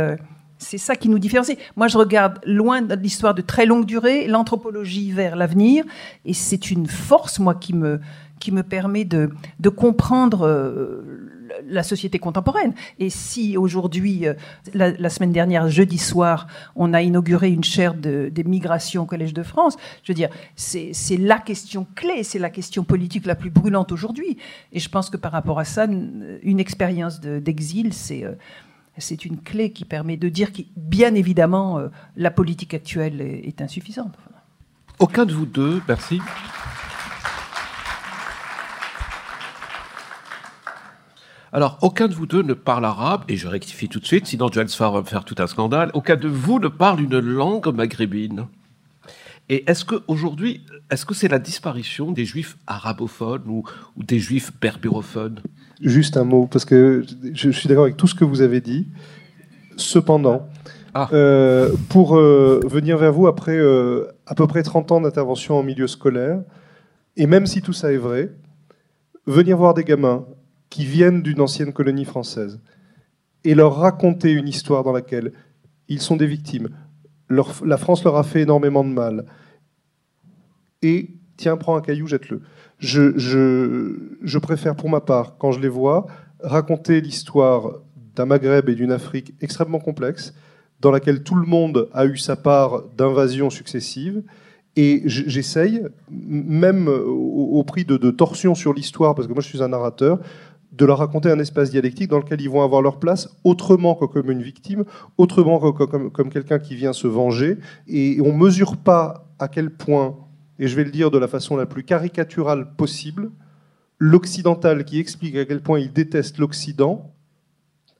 c'est ça qui nous différencie. Moi, je regarde loin de l'histoire de très longue durée, l'anthropologie vers l'avenir, et c'est une force, moi, qui me, qui me permet de, de comprendre euh, la société contemporaine. Et si aujourd'hui, euh, la, semaine dernière, jeudi soir, on a inauguré une chaire de, des migrations au Collège de France, je veux dire, c'est la question clé, c'est la question politique la plus brûlante aujourd'hui. Et je pense que par rapport à ça, une, expérience d'exil, c'est... Euh, c'est une clé qui permet de dire que, bien évidemment, euh, la politique actuelle est, insuffisante. Aucun de vous deux, merci. Alors, aucun de vous deux ne parle arabe, et je rectifie tout de suite, sinon Johannes va me faire tout un scandale. Aucun de vous ne parle une langue maghrébine. Et est-ce qu'aujourd'hui, est-ce que c'est la disparition des juifs arabophones ou, ou des juifs berbérophones? Juste un mot, parce que je suis d'accord avec tout ce que vous avez dit. Cependant, ah. euh, pour euh, venir vers vous après euh, à peu près 30 ans d'intervention en milieu scolaire, et même si tout ça est vrai, venir voir des gamins qui viennent d'une ancienne colonie française et leur raconter une histoire dans laquelle ils sont des victimes, la France leur a fait énormément de mal, et tiens, prends un caillou, jette-le je, préfère pour ma part, quand je les vois, raconter l'histoire d'un Maghreb et d'une Afrique extrêmement complexe, dans laquelle tout le monde a eu sa part d'invasions successives. Et j'essaye, même au, prix de, torsions sur l'histoire, parce que moi je suis un narrateur, de leur raconter un espace dialectique dans lequel ils vont avoir leur place autrement que comme une victime, autrement que comme, quelqu'un qui vient se venger. Et on ne mesure pas à quel point et je vais le dire de la façon la plus caricaturale possible, l'occidental qui explique à quel point il déteste l'Occident,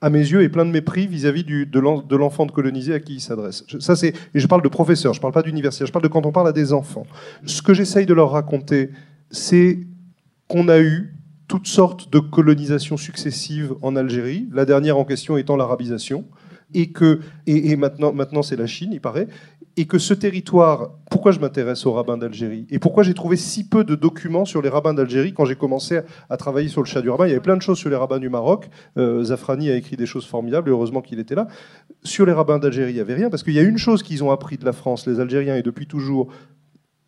à mes yeux, est plein de mépris vis-à-vis de l'enfant de colonisé à qui il s'adresse. Ça, c'est, et je parle de professeurs, je ne parle pas d'universitaires, je parle de quand on parle à des enfants. Ce que j'essaye de leur raconter, c'est qu'on a eu toutes sortes de colonisations successives en Algérie, la dernière en question étant l'arabisation, et que et, maintenant, maintenant c'est la Chine, il paraît, et que ce territoire, pourquoi je m'intéresse aux rabbins d'Algérie et pourquoi j'ai trouvé si peu de documents sur les rabbins d'Algérie quand j'ai commencé à travailler sur le chat du rabbin? Il y avait plein de choses sur les rabbins du Maroc. Euh, Zafrani a écrit des choses formidables heureusement qu'il était là. Sur les rabbins d'Algérie, il n'y avait rien parce qu'il y a une chose qu'ils ont appris de la France, les Algériens, et depuis toujours,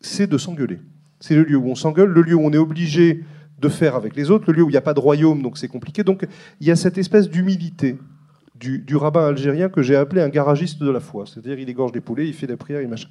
c'est de s'engueuler. C'est le lieu où on s'engueule, le lieu où on est obligé de faire avec les autres, le lieu où il n'y a pas de royaume, donc c'est compliqué. Donc il y a cette espèce d'humilité du, rabbin algérien que j'ai appelé un garagiste de la foi. C'est-à-dire, il égorge des poulets, il fait des prières, il machin.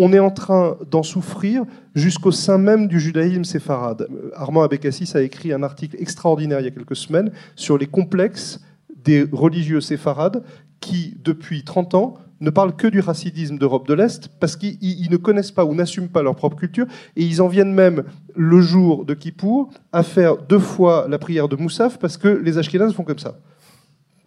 On est en train d'en souffrir jusqu'au sein même du judaïsme séfarade. Armand Abécassis a écrit un article extraordinaire il y a quelques semaines sur les complexes des religieux séfarades qui, depuis 30 ans, ne parlent que du racidisme d'Europe de l'Est parce qu'ils ne connaissent pas ou n'assument pas leur propre culture et ils en viennent même le jour de Kippour à faire deux fois la prière de Moussaf parce que les Ashkénazes font comme ça.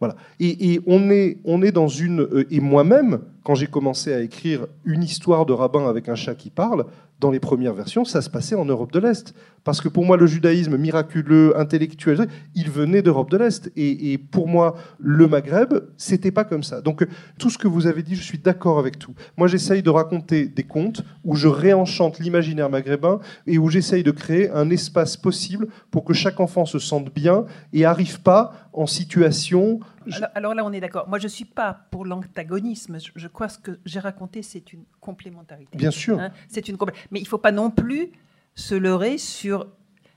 Voilà. Et, on, est, dans une. Euh, et moi-même, quand j'ai commencé à écrire une histoire de rabbin avec un chat qui parle, dans les premières versions, ça se passait en Europe de l'Est. Parce que pour moi, le judaïsme miraculeux, intellectuel, il venait d'Europe de l'Est. Et, pour moi, le Maghreb, c'était pas comme ça. Donc, tout ce que vous avez dit, je suis d'accord avec tout. Moi, j'essaye de raconter des contes où je réenchante l'imaginaire maghrébin et où j'essaye de créer un espace possible pour que chaque enfant se sente bien et arrive pas en situation alors, là, on est d'accord. Moi, je ne suis pas pour l'antagonisme. Je, crois que ce que j'ai raconté, c'est une complémentarité. Bien sûr. Hein. c'est une Mais il ne faut pas non plus se leurrer sur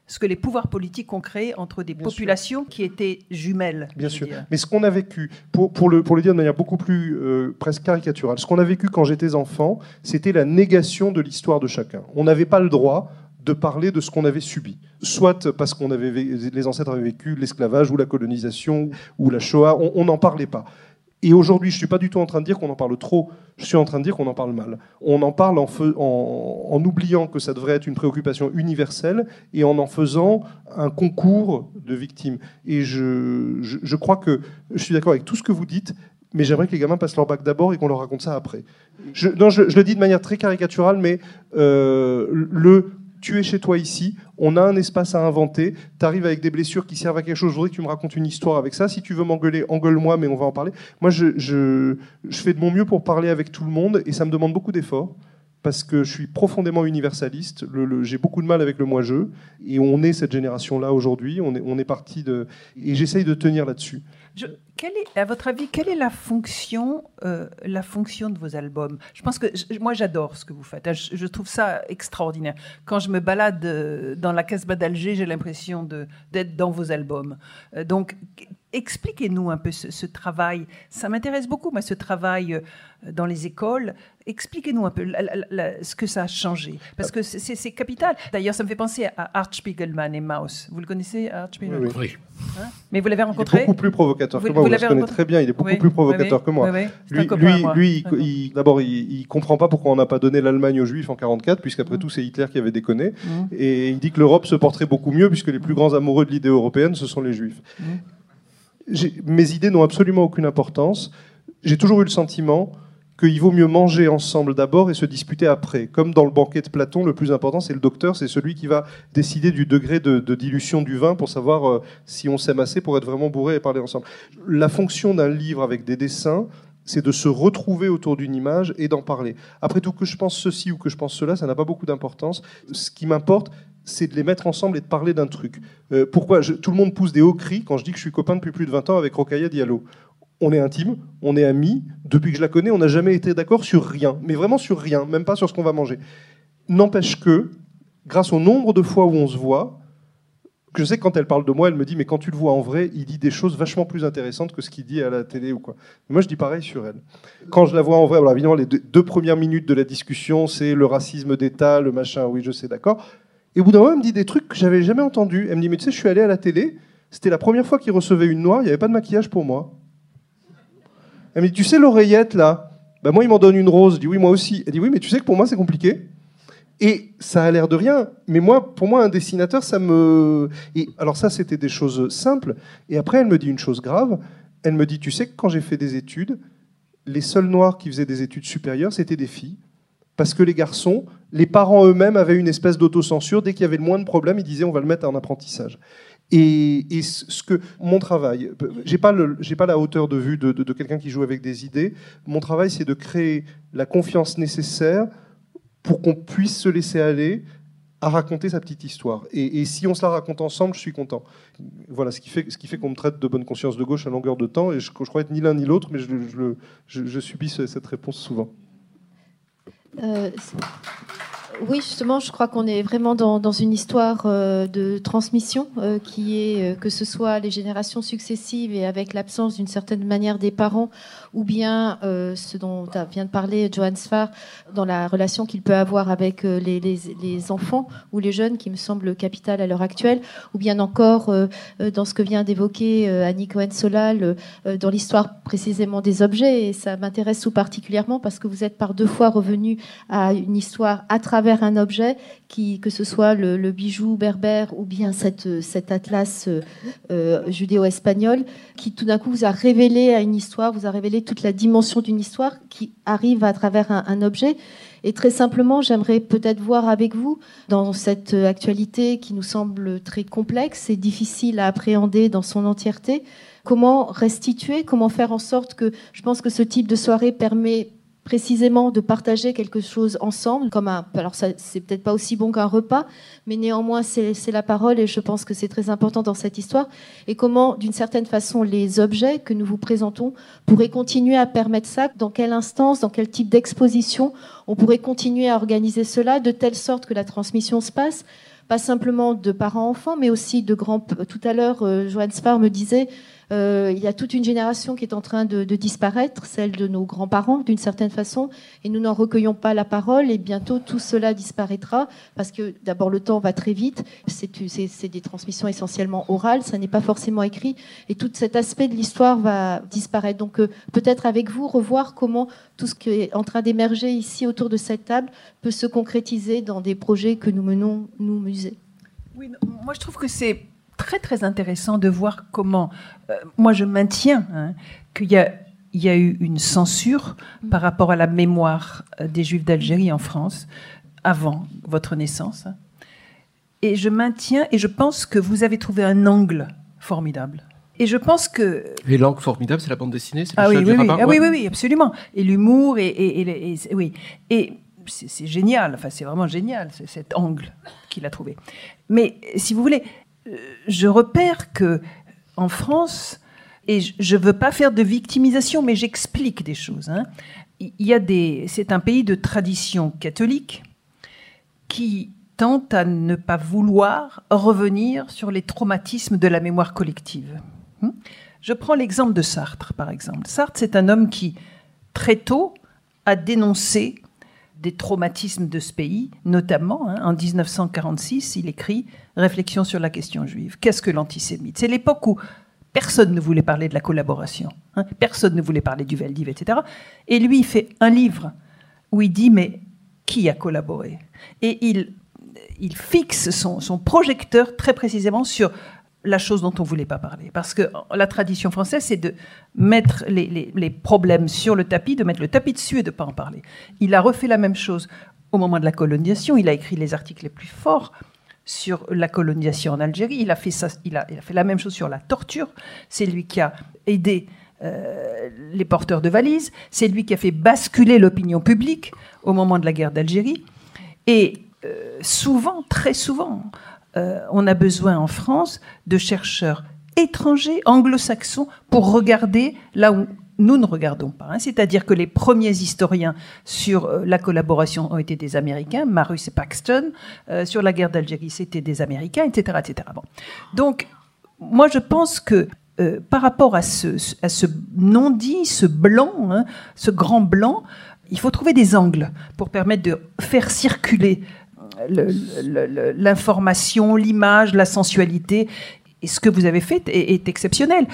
ce que les pouvoirs politiques ont créé entre des populations qui étaient jumelles. Bien sûr. Mais ce qu'on a vécu, pour, pour, le, pour le dire de manière beaucoup plus euh, presque caricaturale, ce qu'on a vécu quand j'étais enfant, c'était la négation de l'histoire de chacun. On n'avait pas le droit de parler de ce qu'on avait subi. Soit parce qu'on avait les ancêtres avaient vécu l'esclavage ou la colonisation ou la Shoah, on n'en parlait pas. Et aujourd'hui, je ne suis pas du tout en train de dire qu'on en parle trop, je suis en train de dire qu'on en parle mal. On en parle en, en, oubliant que ça devrait être une préoccupation universelle et en en faisant un concours de victimes. Et je, je, crois que je suis d'accord avec tout ce que vous dites, mais j'aimerais que les gamins passent leur bac d'abord et qu'on leur raconte ça après. Je, non, je, le dis de manière très caricaturale, mais euh, le tu es chez toi ici, on a un espace à inventer, tu arrives avec des blessures qui servent à quelque chose, je voudrais que tu me racontes une histoire avec ça, si tu veux m'engueuler, engueule-moi, mais on va en parler. Moi, je, fais de mon mieux pour parler avec tout le monde, et ça me demande beaucoup d'efforts, parce que je suis profondément universaliste, j'ai beaucoup de mal avec le moi-je, et on est cette génération-là aujourd'hui, on est parti de... Et j'essaye de tenir là-dessus. À votre avis, quelle est la fonction, euh, la fonction de vos albums? Je pense que moi j'adore ce que vous faites. Je, trouve ça extraordinaire. Quand je me balade euh, dans la Casbah d'Alger, j'ai l'impression d'être dans vos albums. Euh, donc expliquez-nous un peu ce, travail. Ça m'intéresse beaucoup, moi, ce travail dans les écoles. Expliquez-nous un peu ce que ça a changé. Parce que c'est capital. D'ailleurs, ça me fait penser à Art Spiegelman et Maus. Vous le connaissez, Art Spiegelman? Oui. Hein? Mais vous l'avez rencontré? Il est beaucoup plus provocateur que moi. Vous, le connaissez très bien. Il est beaucoup plus provocateur que moi. lui, lui, lui d'abord, il, ne comprend pas pourquoi on n'a pas donné l'Allemagne aux Juifs en 44, puisqu'après mmh. tout, c'est Hitler qui avait déconné. Mmh. Et il dit que l'Europe se porterait beaucoup mieux, puisque les plus grands amoureux de l'idée européenne, ce sont les Juifs. Mmh. Mes idées n'ont absolument aucune importance. J'ai toujours eu le sentiment qu'il vaut mieux manger ensemble d'abord et se disputer après. Comme dans le banquet de Platon, le plus important, c'est le docteur, c'est celui qui va décider du degré de, dilution du vin pour savoir euh, si on s'aime assez pour être vraiment bourré et parler ensemble. La fonction d'un livre avec des dessins, c'est de se retrouver autour d'une image et d'en parler. Après tout, que je pense ceci ou que je pense cela, ça n'a pas beaucoup d'importance. Ce qui m'importe, c'est de les mettre ensemble et de parler d'un truc. Euh, pourquoi Tout le monde pousse des hauts cris quand je dis que je suis copain depuis plus de 20 ans avec Rokaya Diallo on est intime, on est amis. Depuis que je la connais, on n'a jamais été d'accord sur rien, mais vraiment sur rien, même pas sur ce qu'on va manger. N'empêche que, grâce au nombre de fois où on se voit, je sais que quand elle parle de moi, elle me dit mais quand tu le vois en vrai, il dit des choses vachement plus intéressantes que ce qu'il dit à la télé ou quoi. moi, je dis pareil sur elle. Quand je la vois en vrai, alors évidemment, les deux, premières minutes de la discussion, c'est le racisme d'État, le machin. Oui, je sais, d'accord. Et au bout d'un moment, elle me dit des trucs que j'avais jamais entendus. Elle me dit mais tu sais, je suis allé à la télé. C'était la première fois qu'il recevait une noire. Il n'y avait pas de maquillage pour moi. Elle me dit, tu sais l'oreillette là? Bah, Moi, il m'en donne une rose. Je dis, oui, moi aussi. Elle dit, oui, mais tu sais que pour moi, c'est compliqué. Et ça a l'air de rien, mais moi, pour moi, un dessinateur, ça me. Et alors ça, c'était des choses simples. Et après, elle me dit une chose grave. Elle me dit, tu sais que quand j'ai fait des études, les seuls noirs qui faisaient des études supérieures, c'était des filles, parce que les garçons, les parents eux-mêmes avaient une espèce d'autocensure. Dès qu'il y avait le moins de problèmes, ils disaient on va le mettre en apprentissage. Et, ce que mon travail, j'ai pas pas la hauteur de vue de, quelqu'un qui joue avec des idées. Mon travail, c'est de créer la confiance nécessaire pour qu'on puisse se laisser aller à raconter sa petite histoire. Et, si on se la raconte ensemble, je suis content. Voilà ce qui fait, qu'on me traite de bonne conscience de gauche à longueur de temps. Et je, je crois être ni l'un ni l'autre, mais je, subis cette réponse souvent. Euh, oui, justement, je crois qu'on est vraiment dans, une histoire euh, de transmission euh, qui est que ce soit les générations successives et avec l'absence d'une certaine manière des parents, ou bien ce dont vient de parler Johan Sfar dans la relation qu'il peut avoir avec les, les, enfants ou les jeunes, qui me semble capital à l'heure actuelle, ou bien encore dans ce que vient d'évoquer Annie Cohen-Solal dans l'histoire précisément des objets. Et ça m'intéresse tout particulièrement parce que vous êtes par deux fois revenu à une histoire à travers vers un objet, que ce soit le, bijou berbère ou bien cet atlas euh, judéo-espagnol, qui tout d'un coup vous a révélé à une histoire, vous a révélé toute la dimension d'une histoire qui arrive à travers un, objet. Et très simplement, j'aimerais peut-être voir avec vous, dans cette actualité qui nous semble très complexe et difficile à appréhender dans son entièreté, comment restituer, comment faire en sorte que je pense que ce type de soirée permet précisément de partager quelque chose ensemble, comme un. Alors, c'est peut-être pas aussi bon qu'un repas, mais néanmoins, c'est la parole et je pense que c'est très important dans cette histoire. Et comment, d'une certaine façon, les objets que nous vous présentons pourraient continuer à permettre ça, dans quelle instance, dans quel type d'exposition on pourrait continuer à organiser cela de telle sorte que la transmission se passe pas simplement de parents-enfants, mais aussi de grands. Tout à l'heure, euh, Joanne Spar me disait euh, il y a toute une génération qui est en train de, disparaître, celle de nos grands-parents d'une certaine façon, et nous n'en recueillons pas la parole, et bientôt tout cela disparaîtra, parce que d'abord le temps va très vite, c'est des transmissions essentiellement orales, ça n'est pas forcément écrit, et tout cet aspect de l'histoire va disparaître. Donc euh, peut-être avec vous, revoir comment tout ce qui est en train d'émerger ici autour de cette table peut se concrétiser dans des projets que nous menons, nous, musées. Oui, moi je trouve que c'est très très intéressant de voir comment, euh, moi je maintiens hein, qu'il y a, il y a eu une censure par rapport à la mémoire euh, des Juifs d'Algérie en France avant votre naissance. Et je maintiens et je pense que vous avez trouvé un angle formidable. Et je pense que. Et l'angle formidable, c'est la bande dessinée ah, oui, oui, oui. Ah oui, oui, oui, absolument. Et l'humour, et, et, et, oui. Et c'est génial, enfin, c'est vraiment génial, cet angle qu'il a trouvé. Mais si vous voulez, je repère que en France, et je ne veux pas faire de victimisation, mais j'explique des choses. Hein. A des, c'est un pays de tradition catholique qui tente à ne pas vouloir revenir sur les traumatismes de la mémoire collective. Hmm. Je prends l'exemple de Sartre, par exemple. Sartre, c'est un homme qui, très tôt, a dénoncé des traumatismes de ce pays, notamment hein, en 1946, il écrit Réflexion sur la question juive. Qu'est-ce que l'antisémite? C'est l'époque où personne ne voulait parler de la collaboration, hein, personne ne voulait parler du Veldiv, etc. Et lui, il fait un livre où il dit Mais qui a collaboré? Et il, fixe son projecteur très précisément sur la chose dont on ne voulait pas parler. Parce que la tradition française, c'est de mettre les, problèmes sur le tapis, de mettre le tapis dessus et de ne pas en parler. Il a refait la même chose au moment de la colonisation. Il a écrit les articles les plus forts sur la colonisation en Algérie. Il a fait, ça, il a, fait la même chose sur la torture. C'est lui qui a aidé euh, les porteurs de valises. C'est lui qui a fait basculer l'opinion publique au moment de la guerre d'Algérie. Et euh, souvent, très souvent, euh, on a besoin en France de chercheurs étrangers, anglo-saxons, pour regarder là où nous ne regardons pas. Hein. C'est-à-dire que les premiers historiens sur euh, la collaboration ont été des Américains, Marus et Paxton. Euh, sur la guerre d'Algérie, c'était des Américains, etc. etc. Donc, moi, je pense que par rapport à ce, non-dit, ce blanc, hein, ce grand blanc, il faut trouver des angles pour permettre de faire circuler l'information, l'image, la sensualité. Et ce que vous avez fait est, exceptionnel.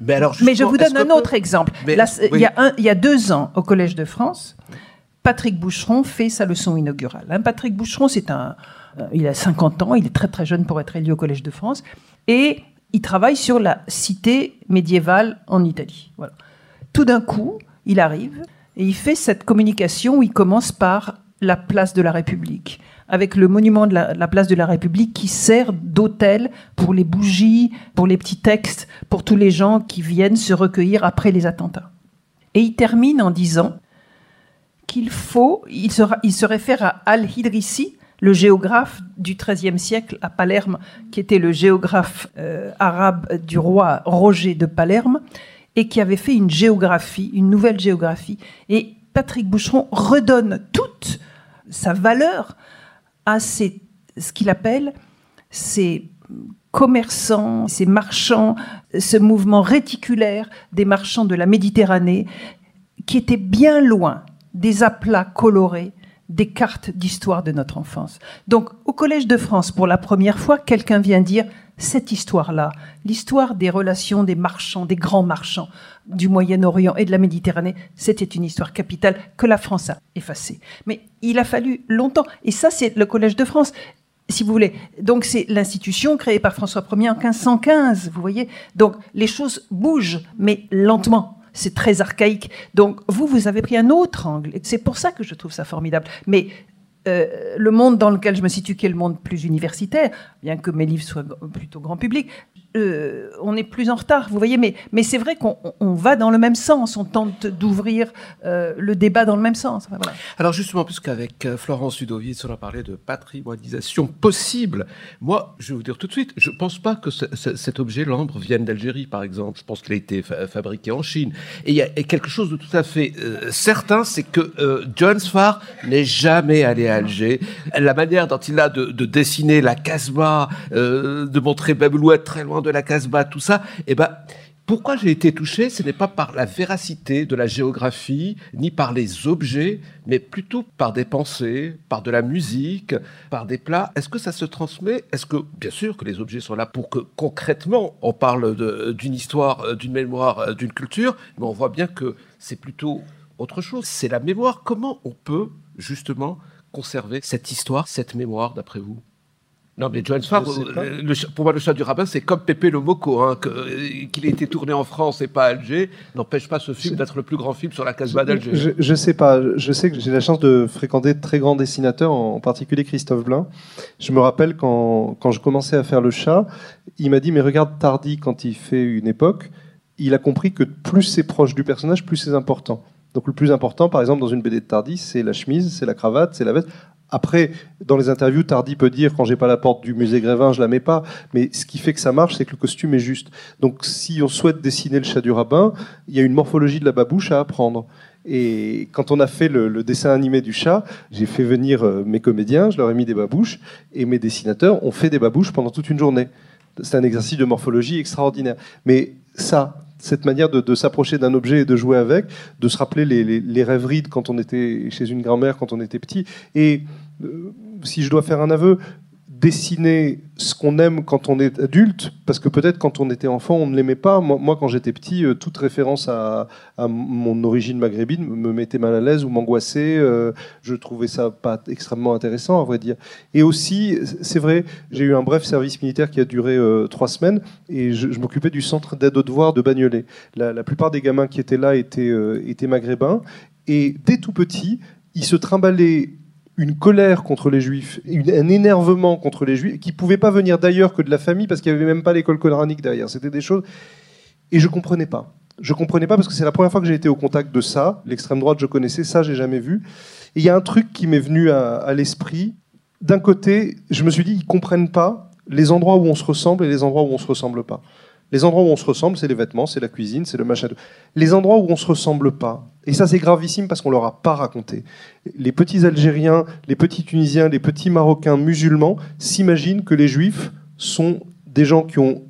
Mais, alors, Mais je vous donne un autre exemple. il, y a un, il y a deux ans, au Collège de France, Patrick Boucheron fait sa leçon inaugurale. Hein, Patrick Boucheron, c'est un, euh, il a 50 ans, il est très très jeune pour être élu au Collège de France, et il travaille sur la cité médiévale en Italie. Voilà. Tout d'un coup, il arrive Et il fait cette communication où il commence par la place de la République, avec le monument de la, la place de la République qui sert d'hôtel pour les bougies, pour les petits textes, pour tous les gens qui viennent se recueillir après les attentats. Et il termine en disant qu'il faut, il se, réfère à Al-Hidrissi, le géographe du XIIIe siècle à Palerme, qui était le géographe euh, arabe du roi Roger de Palerme, et qui avait fait une géographie, une nouvelle géographie. Et Patrick Boucheron redonne toute sa valeur à ces, ce qu'il appelle ces commerçants, ces marchands, ce mouvement réticulaire des marchands de la Méditerranée, qui était bien loin des aplats colorés des cartes d'histoire de notre enfance. Donc, au Collège de France, pour la première fois, quelqu'un vient dire cette histoire-là, l'histoire des relations des marchands, des grands marchands du Moyen-Orient et de la Méditerranée, c'était une histoire capitale que la France a effacée. Mais il a fallu longtemps. Et ça, c'est le Collège de France si vous voulez. Donc c'est l'institution créée par François Ier en 1515, vous voyez. Donc les choses bougent, mais lentement c'est très archaïque. Donc vous, vous avez pris un autre angle. C'est pour ça que je trouve ça formidable. Mais euh, le monde dans lequel je me situe, qui est le monde plus universitaire, bien que mes livres soient plutôt grand public, euh, on est plus en retard, vous voyez, mais, c'est vrai qu'on va dans le même sens, on tente d'ouvrir euh, le débat dans le même sens. Alors justement, puisqu'avec Florence Ludovic, on a parlé de patrimoinisation possible, moi, je vais vous dire tout de suite, je ne pense pas que cet objet, l'ambre, vienne d'Algérie, par exemple. Je pense qu'il a été fabriqué en Chine. Et quelque chose de tout à fait certain, c'est que John Sfar n'est jamais allé à Alger. La manière dont il a de, dessiner la Casbah, euh, de montrer Babelouette très loin de la Casbah, tout ça, eh ben, pourquoi j'ai été touché Ce n'est pas par la véracité de la géographie, ni par les objets, mais plutôt par des pensées, par de la musique, par des plats. Est-ce que ça se transmet? Est-ce que, bien sûr, que les objets sont là pour que concrètement on parle d'une histoire, euh, d'une mémoire, euh, d'une culture, mais on voit bien que c'est plutôt autre chose. C'est la mémoire. Comment on peut justement conserver cette histoire, cette mémoire, d'après vous? Non, mais Johannes Farr, pour moi, le chat du rabbin, c'est comme Pépé le Moco, hein, euh, qu'il ait été tourné en France et pas à Alger, n'empêche pas ce film d'être le plus grand film sur la Casbah d'Alger. Je, je, sais pas, je sais que j'ai la chance de fréquenter de très grands dessinateurs, en particulier Christophe Blain. Je me rappelle quand, quand je commençais à faire le chat, il m'a dit, mais regarde Tardy quand il fait une époque, il a compris que plus c'est proche du personnage, plus c'est important. Donc le plus important, par exemple, dans une BD de Tardy, c'est la chemise, c'est la cravate, c'est la veste. Après, dans les interviews, Tardy peut dire quand j'ai pas la porte du musée Grévin, je la mets pas. Mais ce qui fait que ça marche, c'est que le costume est juste. Donc, si on souhaite dessiner le chat du rabbin, il y a une morphologie de la babouche à apprendre. Et quand on a fait le, dessin animé du chat, j'ai fait venir euh, mes comédiens, je leur ai mis des babouches, et mes dessinateurs ont fait des babouches pendant toute une journée. C'est un exercice de morphologie extraordinaire. Mais ça, cette manière de, s'approcher d'un objet et de jouer avec, de se rappeler les, rêveries de quand on était chez une grand-mère, quand on était petit. Et euh, si je dois faire un aveu, dessiner ce qu'on aime quand on est adulte, parce que peut-être quand on était enfant, on ne l'aimait pas. Moi, quand j'étais petit, euh, toute référence à, mon origine maghrébine me mettait mal à l'aise ou m'angoissait. Euh, je trouvais ça pas extrêmement intéressant, à vrai dire. Et aussi, c'est vrai, j'ai eu un bref service militaire qui a duré euh, trois semaines, et je, m'occupais du centre d'aide aux devoirs de Bagnolet. La, plupart des gamins qui étaient là étaient, étaient maghrébins, et dès tout petit, ils se trimballaient une colère contre les juifs, un énervement contre les juifs, qui pouvait pas venir d'ailleurs que de la famille, parce qu'il n'y avait même pas l'école coranique derrière. C'était des choses. Et je comprenais pas. Je comprenais pas parce que c'est la première fois que j'ai été au contact de ça. L'extrême droite, je connaissais ça, j'ai jamais vu. Et il y a un truc qui m'est venu à, à l'esprit. D'un côté, je me suis dit, ils comprennent pas les endroits où on se ressemble et les endroits où on se ressemble pas. Les endroits où on se ressemble, c'est les vêtements, c'est la cuisine, c'est le machin. Les endroits où on se ressemble pas, et ça c'est gravissime parce qu'on leur a pas raconté. Les petits Algériens, les petits Tunisiens, les petits Marocains musulmans s'imaginent que les Juifs sont des gens qui ont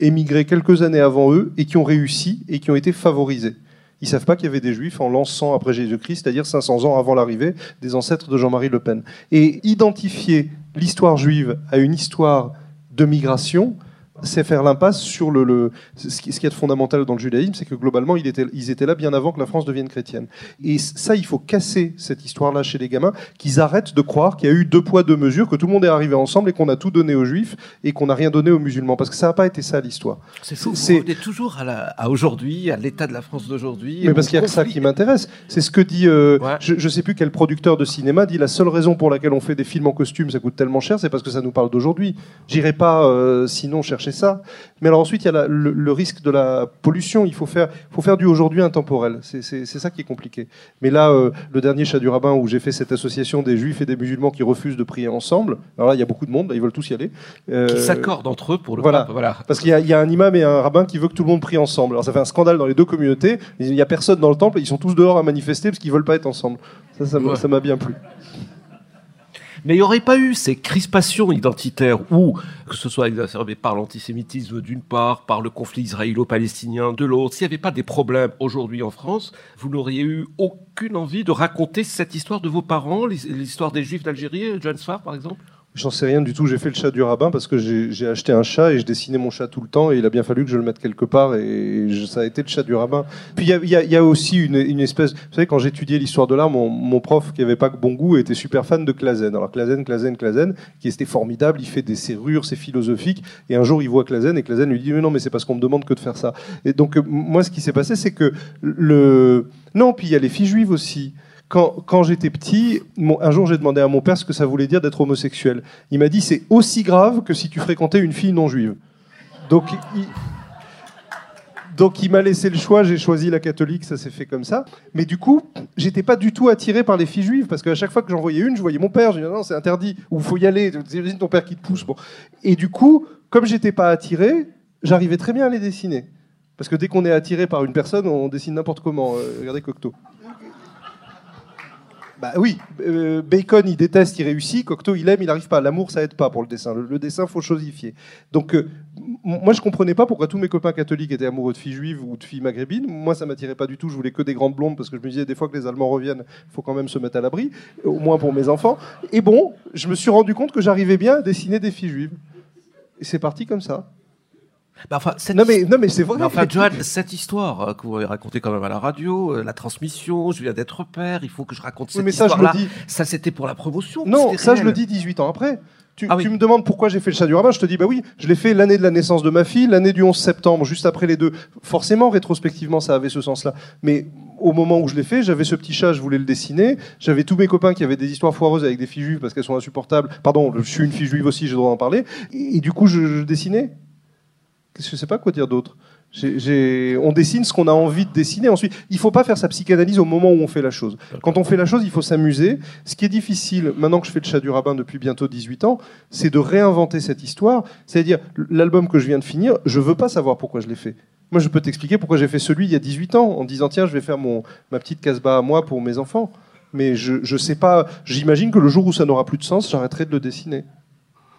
émigré quelques années avant eux et qui ont réussi et qui ont été favorisés. Ils savent pas qu'il y avait des Juifs en lançant après Jésus-Christ, c'est-à-dire 500 ans avant l'arrivée des ancêtres de Jean-Marie Le Pen. Et identifier l'histoire juive à une histoire de migration, c'est faire l'impasse sur le, le ce, qui, est fondamental dans le judaïsme, c'est que globalement, ils étaient là bien avant que la France devienne chrétienne. Et ça, il faut casser cette histoire-là chez les gamins, qu'ils arrêtent de croire qu'il y a eu deux poids, deux mesures, que tout le monde est arrivé ensemble et qu'on a tout donné aux juifs et qu'on n'a rien donné aux musulmans. Parce que ça n'a pas été ça l'histoire. C'est fou, vous revenez toujours à, aujourd'hui, à l'état de la France d'aujourd'hui. Mais parce qu'il y a que ça qui m'intéresse. C'est ce que dit, euh, Ouais. je, je sais plus quel producteur de cinéma dit la seule raison pour laquelle on fait des films en costume, ça coûte tellement cher, c'est parce que ça nous parle d'aujourd'hui. J'irai pas euh, sinon chercher ça. Mais alors ensuite, il y a la- le, le risque de la pollution. Il faut faire, faut faire du aujourd'hui intemporel. C'est ça qui est compliqué. Mais là, euh, le dernier chat du rabbin où j'ai fait cette association des juifs et des musulmans qui refusent de prier ensemble. Alors là, il y a beaucoup de monde, ils veulent tous y aller. Euh, Qui s'accordent entre eux pour le voilà. pape, voilà. Parce qu'il y, a- il y a un imam et un rabbin qui veut que tout le monde prie ensemble. Alors ça fait un scandale dans les deux communautés. Il n'y a personne dans le temple, ils sont tous dehors à manifester parce qu'ils veulent pas être ensemble. Ça, ça m'a Ouais. ça m'a bien plu. Mais il n'y aurait pas eu ces crispations identitaires ou que ce soit exacerbé par l'antisémitisme d'une part, par le conflit israélo-palestinien de l'autre, s'il n'y avait pas des problèmes aujourd'hui en France, vous n'auriez eu aucune envie de raconter cette histoire de vos parents, l'his- l'histoire des Juifs d'Algérie, John Sfar par exemple? J'en sais rien du tout. J'ai fait le chat du rabbin parce que j'ai acheté un chat et je dessinais mon chat tout le temps et il a bien fallu que je le mette quelque part et je- ça a été le chat du rabbin. Puis il y y y a aussi une, une espèce. Vous savez, quand j'étudiais l'histoire de l'art, mon, mon prof qui avait pas bon goût était super fan de Clazen. Alors Clazen, Clazen, Clazen, qui était formidable. Il fait des serrures, c'est philosophique. Et un jour, il voit Clazen et Clazen lui dit mais non, mais c'est parce qu'on me demande que de faire ça. Et donc euh, moi, ce qui s'est passé, c'est que le non. Puis il y a les filles juives aussi quand, j'étais petit, un jour j'ai demandé à mon père ce que ça voulait dire d'être homosexuel. Il m'a dit c'est aussi grave que si tu fréquentais une fille non juive. Donc il, donc il m'a laissé le choix, j'ai choisi la catholique, ça s'est fait comme ça. Mais du coup, j'étais pas du tout attiré par les filles juives parce qu'à chaque fois que j'en voyais une, je voyais mon père, je disais non, c'est interdit, ou faut y aller, imagine ton père qui te pousse. Bon. Et du coup, comme j'étais pas attiré, j'arrivais très bien à les dessiner. Parce que dès qu'on est attiré par une personne, on dessine n'importe comment. Euh, regardez Cocteau. Bah oui, euh, Bacon il déteste, il réussit, Cocteau il aime, il n'arrive pas. L'amour ça aide pas pour le dessin. Le, dessin faut chosifier. Donc euh, moi je comprenais pas pourquoi tous mes copains catholiques étaient amoureux de filles juives ou de filles maghrébines. Moi ça m'attirait pas du tout. Je voulais que des grandes blondes parce que je me disais des fois que les Allemands reviennent, faut quand même se mettre à l'abri, au moins pour mes enfants. Et bon, je me suis rendu compte que j'arrivais bien à dessiner des filles juives. Et c'est parti comme ça. Bah, enfin, cette Non mais non mais c'est vrai. Mais enfin, Johan, cette histoire euh, que vous avez racontée quand même à la radio, euh, la transmission, je viens d'être père, il faut que je raconte cette Oui, mais ça je le histoire-là. dis. Ça, c'était pour la promotion. Non, ça je le dis 18 ans après. Tu, Ah oui. tu me demandes pourquoi j'ai fait le chat du rabbin, je te dis bah oui, je l'ai fait l'année de la naissance de ma fille, l'année du 11 septembre, juste après les deux. Forcément, rétrospectivement, ça avait ce sens-là. Mais au moment où je l'ai fait, j'avais ce petit chat, je voulais le dessiner. J'avais tous mes copains qui avaient des histoires foireuses avec des filles juives parce qu'elles sont insupportables. Pardon, je suis une fille juive aussi, j'ai le droit d'en parler. Et, et du coup, je, je dessinais. Je sais pas quoi dire d'autre. J'ai- on dessine ce qu'on a envie de dessiner. Ensuite, il faut pas faire sa psychanalyse au moment où on fait la chose. Quand on fait la chose, il faut s'amuser. Ce qui est difficile, maintenant que je fais le chat du rabbin depuis bientôt 18 ans, c'est de réinventer cette histoire. C'est-à-dire, l'album que je viens de finir, je veux pas savoir pourquoi je l'ai fait. Moi, je peux t'expliquer pourquoi j'ai fait celui il y a 18 ans, en disant, tiens, je vais faire mon, ma petite casbah à moi pour mes enfants. Mais je, je sais pas, j'imagine que le jour où ça n'aura plus de sens, j'arrêterai de le dessiner.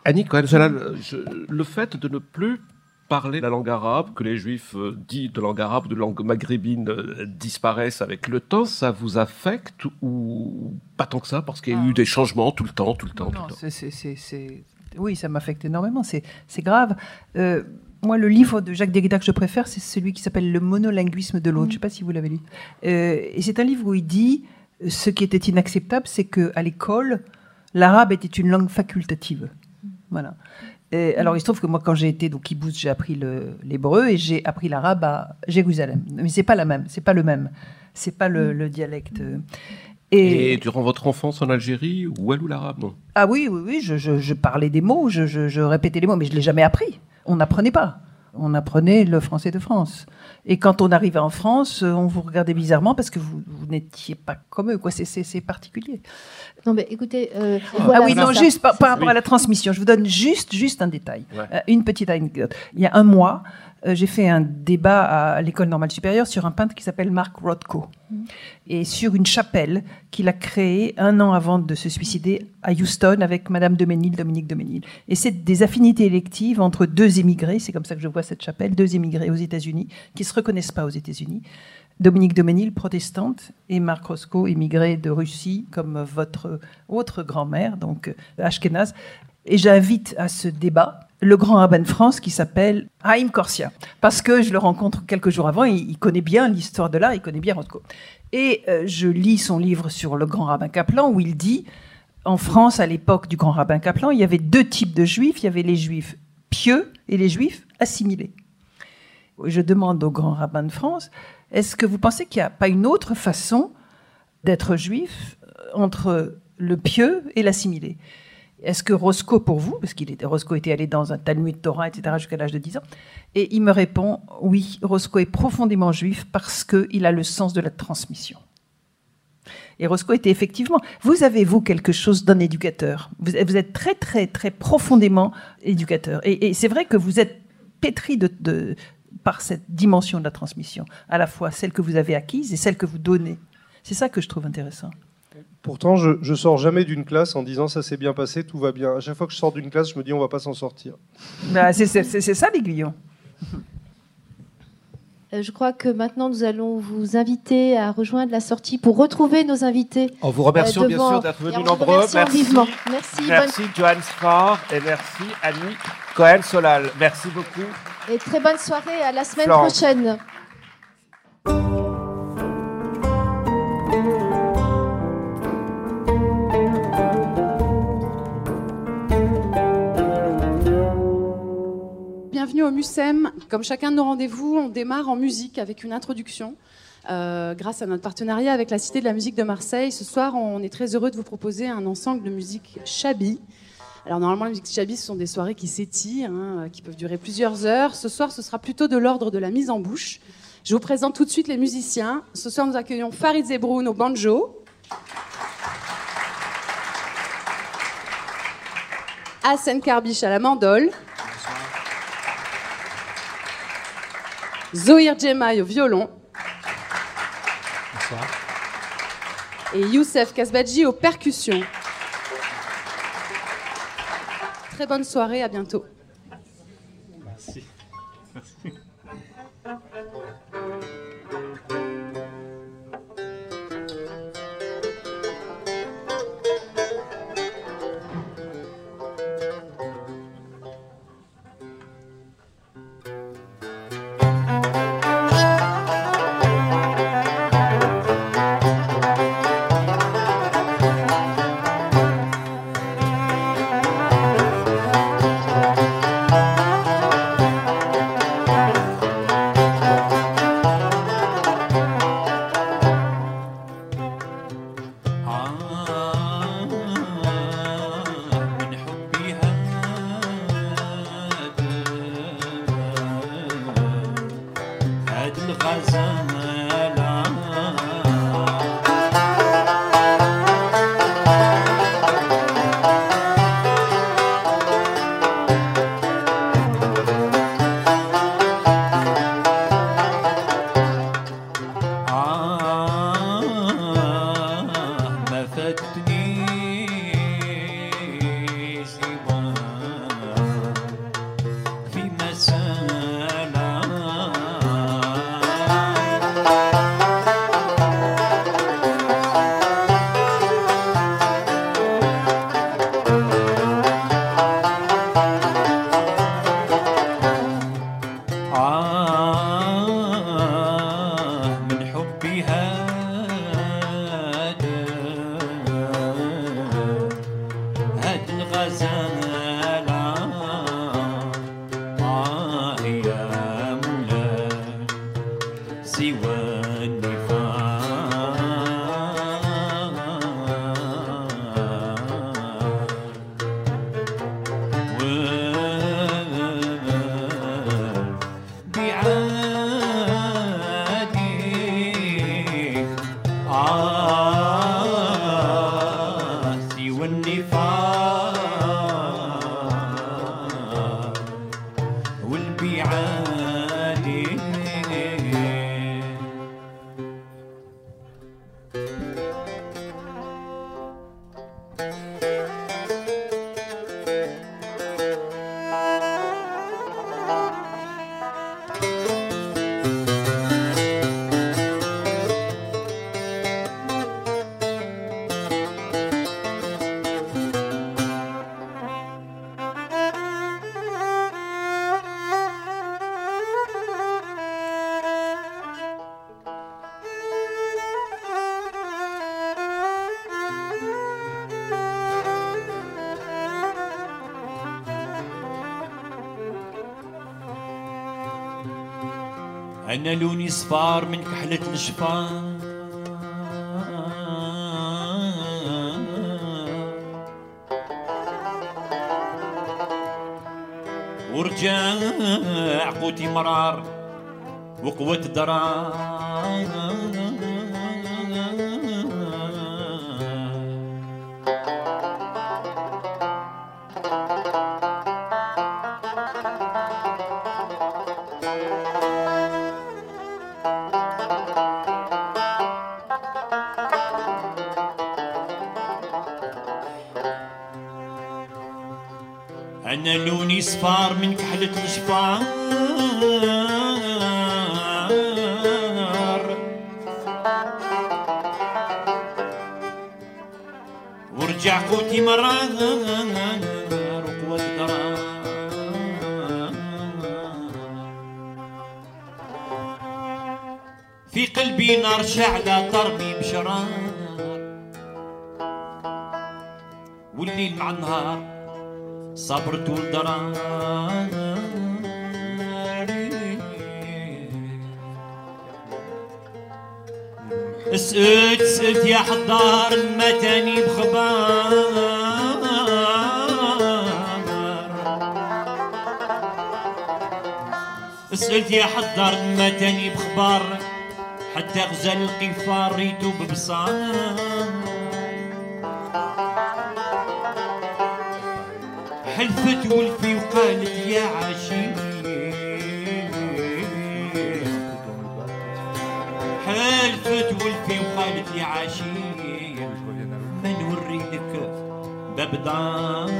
Annie Cohen-Jalal, je- le fait de ne plus parler la langue arabe, que les juifs euh, dits de langue arabe, de langue maghrébine euh, disparaissent avec le temps, ça vous affecte ou pas tant que ça? Parce qu'il y a eu des changements tout le temps, tout le temps, tout le temps c'est- c'est- c'est- c'est- Oui, ça m'affecte énormément. C'est c'est grave. Euh, moi, le livre de Jacques Derrida que je préfère, c'est celui qui s'appelle Le monolinguisme de l'autre. Je ne sais pas si vous l'avez lu. Euh, et c'est un livre où il dit ce qui était inacceptable, c'est qu'à l'école, l'arabe était une langue facultative. Voilà. Et alors, il se trouve que moi, quand j'ai été au kibbutz, j'ai appris l'hébreu et j'ai appris l'arabe à Jérusalem. Mais c'est pas la même, c'est pas le même, c'est pas le, le dialecte. Et, durant votre enfance en Algérie, ou elle ou l'arabe non ah oui, oui, oui, je, je- je parlais des mots, je, je- je répétais les mots, mais je ne l'ai jamais appris. On n'apprenait pas. On apprenait le français de France. Et quand on arrivait en France, euh, on vous regardait bizarrement parce que vous, vous n'étiez pas comme eux. Quoi. C'est, c'est- c'est particulier. Non, mais écoutez. euh, ah voilà, oui, non, ça. juste par, par rapport Oui. à la transmission, je vous donne juste, juste un détail, Ouais. Euh, une petite anecdote. Il y a un mois, euh, j'ai fait un débat à l'école normale supérieure sur un peintre qui s'appelle Mark Rothko et sur une chapelle qu'il a créée un an avant de se suicider à Houston avec Madame de Ménil, Dominique de Ménil. Et c'est des affinités électives entre deux émigrés, c'est comme ça que je vois cette chapelle, deux émigrés aux États-Unis qui se reconnaissent pas aux États-Unis. Dominique de Ménil, protestante, et Marc Roscoe, immigré de Russie, comme votre autre grand-mère, donc euh, Ashkenaz. Et j'invite à ce débat le grand rabbin de France qui s'appelle Haïm Corsia. Parce que je le rencontre quelques jours avant, il, connaît bien l'histoire de l'art, il connaît bien Rothko. Et euh, je lis son livre sur le grand rabbin Kaplan où il dit, en France, à l'époque du grand rabbin Kaplan, il y avait deux types de juifs. Il y avait les juifs pieux et les juifs assimilés. Je demande au grand rabbin de France, est-ce que vous pensez qu'il n'y a pas une autre façon d'être juif euh, entre le pieux et l'assimilé? Est-ce que Roscoe, pour vous, parce qu'il était, Roscoe était allé dans un Talmud Torah, etc., jusqu'à l'âge de 10 ans, et il me répond, oui, Roscoe est profondément juif parce qu'il a le sens de la transmission. Et Roscoe était effectivement, vous avez, vous, quelque chose d'un éducateur. Vous, êtes très, très, très profondément éducateur. Et, c'est vrai que vous êtes pétri de, par cette dimension de la transmission, à la fois celle que vous avez acquise et celle que vous donnez. C'est ça que je trouve intéressant. Pourtant, je, je sors jamais d'une classe en disant ça s'est bien passé, tout va bien. À chaque fois que je sors d'une classe, je me dis on va pas s'en sortir. Bah, c'est ça l'aiguillon. Euh, je crois que maintenant nous allons vous inviter à rejoindre la sortie pour retrouver nos invités. En vous remerciant euh, bien sûr d'être venus nombreux. Merci. vivement. Merci, Merci Johan Spar et merci Annie Cohen-Solal. Merci beaucoup. bonne- et très bonne soirée. À la semaine Florence. prochaine. Bienvenue au MUSEM. Comme chacun de nos rendez-vous, on démarre en musique avec une introduction. Euh, grâce à notre partenariat avec la Cité de la musique de Marseille, ce soir, on est très heureux de vous proposer un ensemble de musique Chabi. Alors normalement, la musique Chabi, ce sont des soirées qui s'étirent, hein, qui peuvent durer plusieurs heures. Ce soir, ce sera plutôt de l'ordre de la mise en bouche. Je vous présente tout de suite les musiciens. Ce soir, nous accueillons Farid Zebroun au banjo. Hassan Karbiche à la mandole. Zohir Djemai au violon. Et Youssef Kasbadji aux percussions. Très bonne soirée, à bientôt. أنا لوني صفار من كحلة الشفار ورجع قوتي مرار وقوة درار ولا ترميم بشرار. والليل مع النهار صبرت والدرار. سئلت سئلت يا حضار المتاني بخبار. سئلت يا حضار المتاني بخبار. غزال القفار ريتو ببصار حلفت ولفي وقالت يا عشيق حلفت ولفي وقالت يا عشيق ما نوري لك باب دار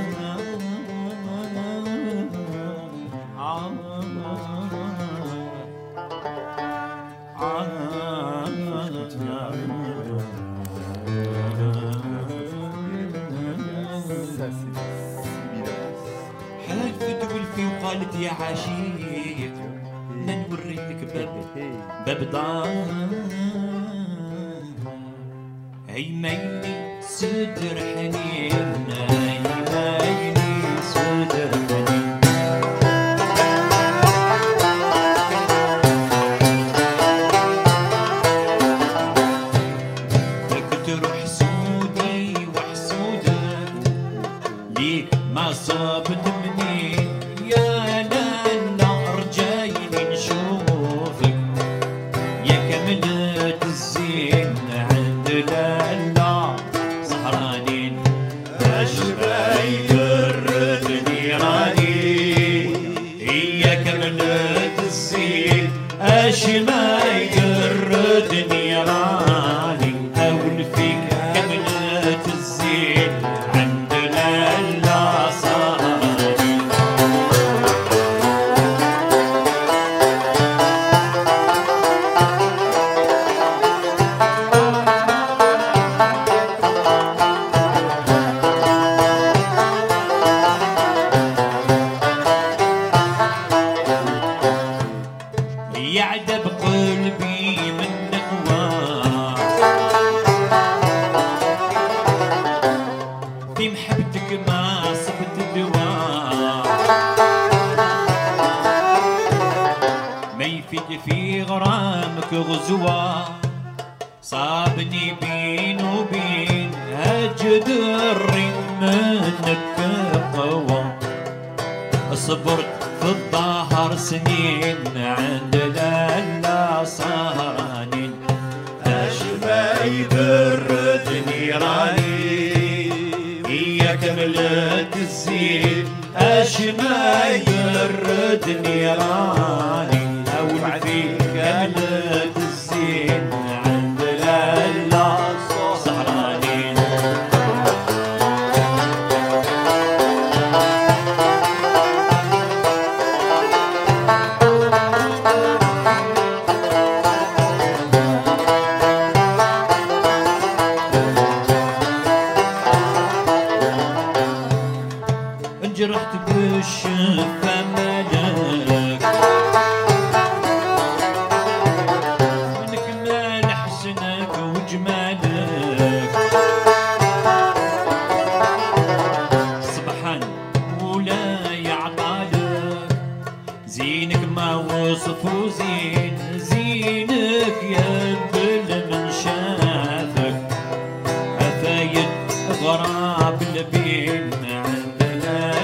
ما نوري لك باب باب دار. هي ميلي صدر حنين غراب البين عندنا.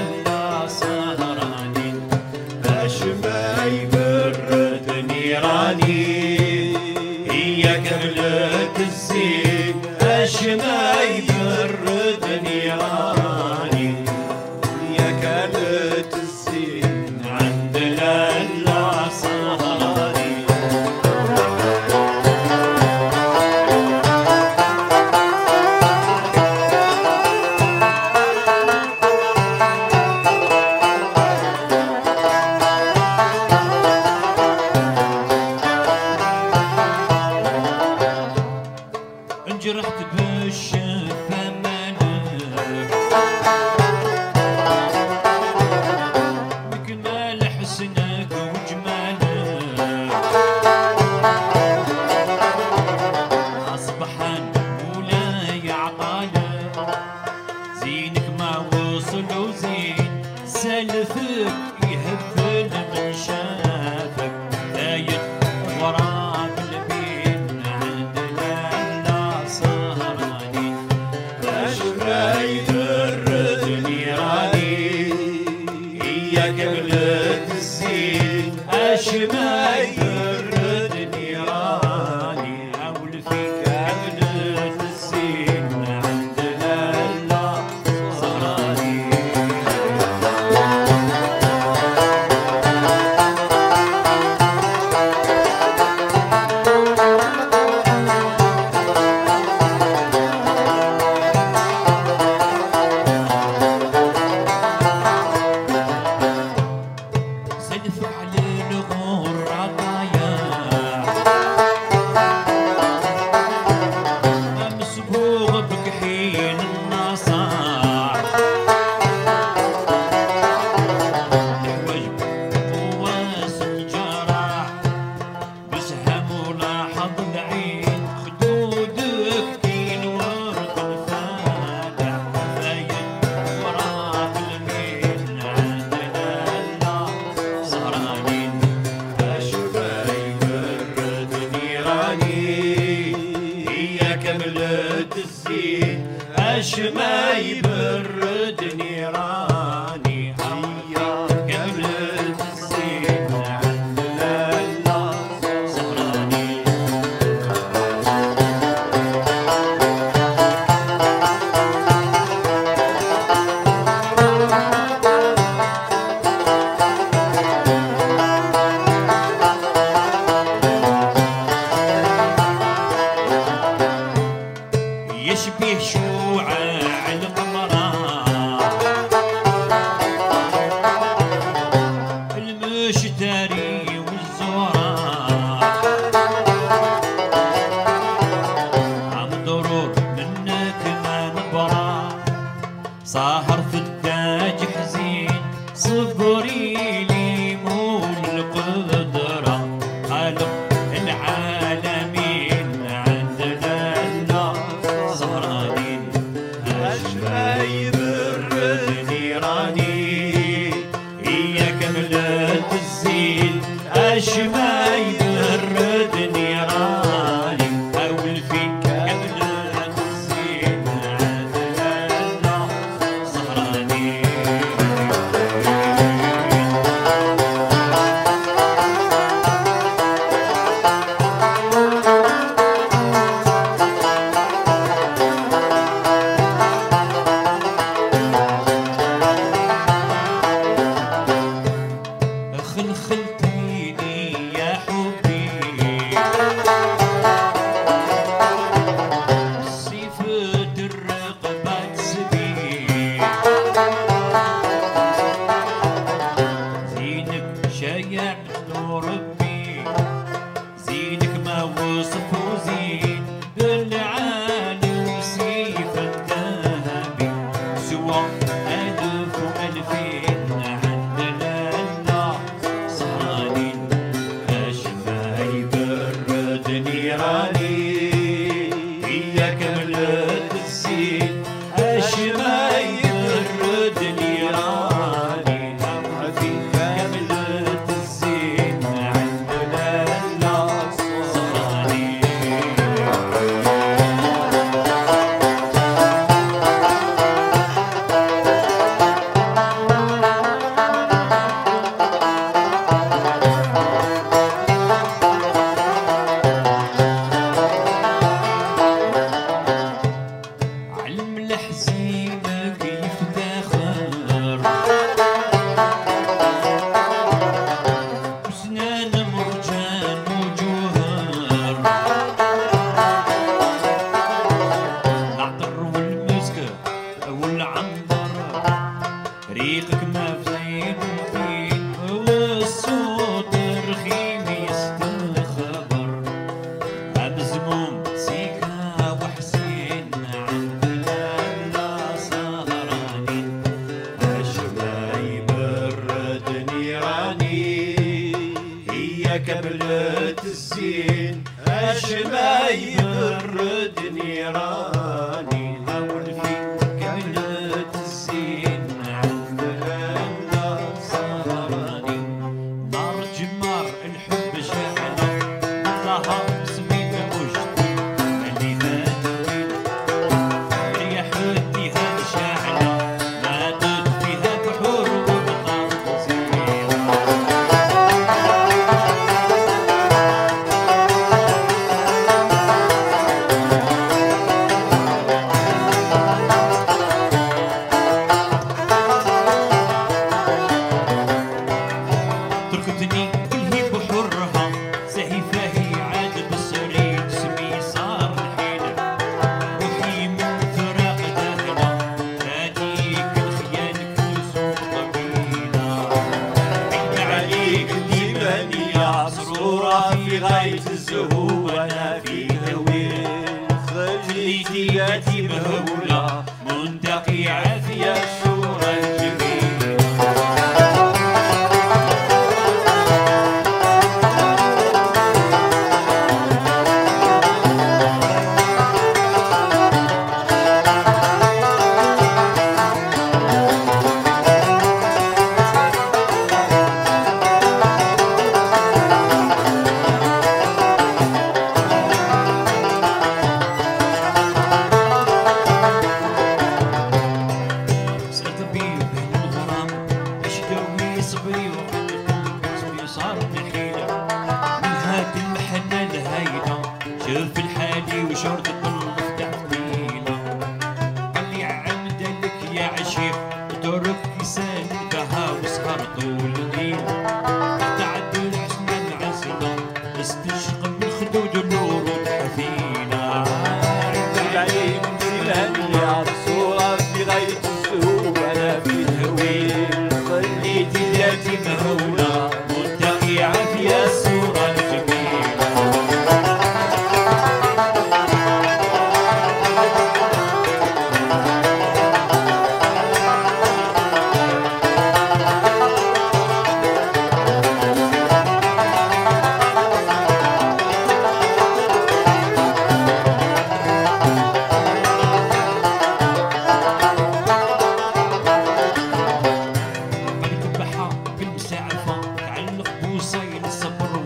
It's a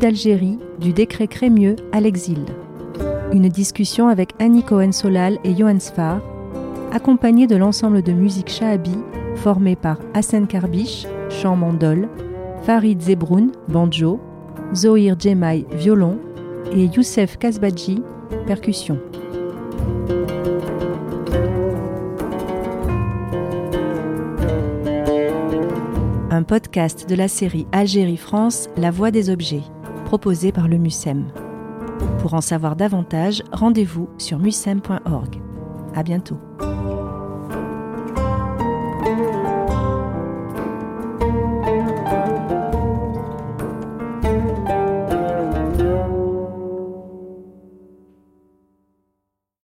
d'Algérie du décret Crémieux à l'exil. Une discussion avec Annie Cohen-Solal et Johan Sfar, accompagnée de l'ensemble de musique Shahabi formé par Hassan Karbiche, chant mandol, Farid Zebroun, banjo, Zohir Jemai, violon et Youssef Kasbadji, percussion. Un podcast de la série Algérie-France, La Voix des Objets proposé par le MUSEM. Pour en savoir davantage, rendez-vous sur musem.org. À bientôt.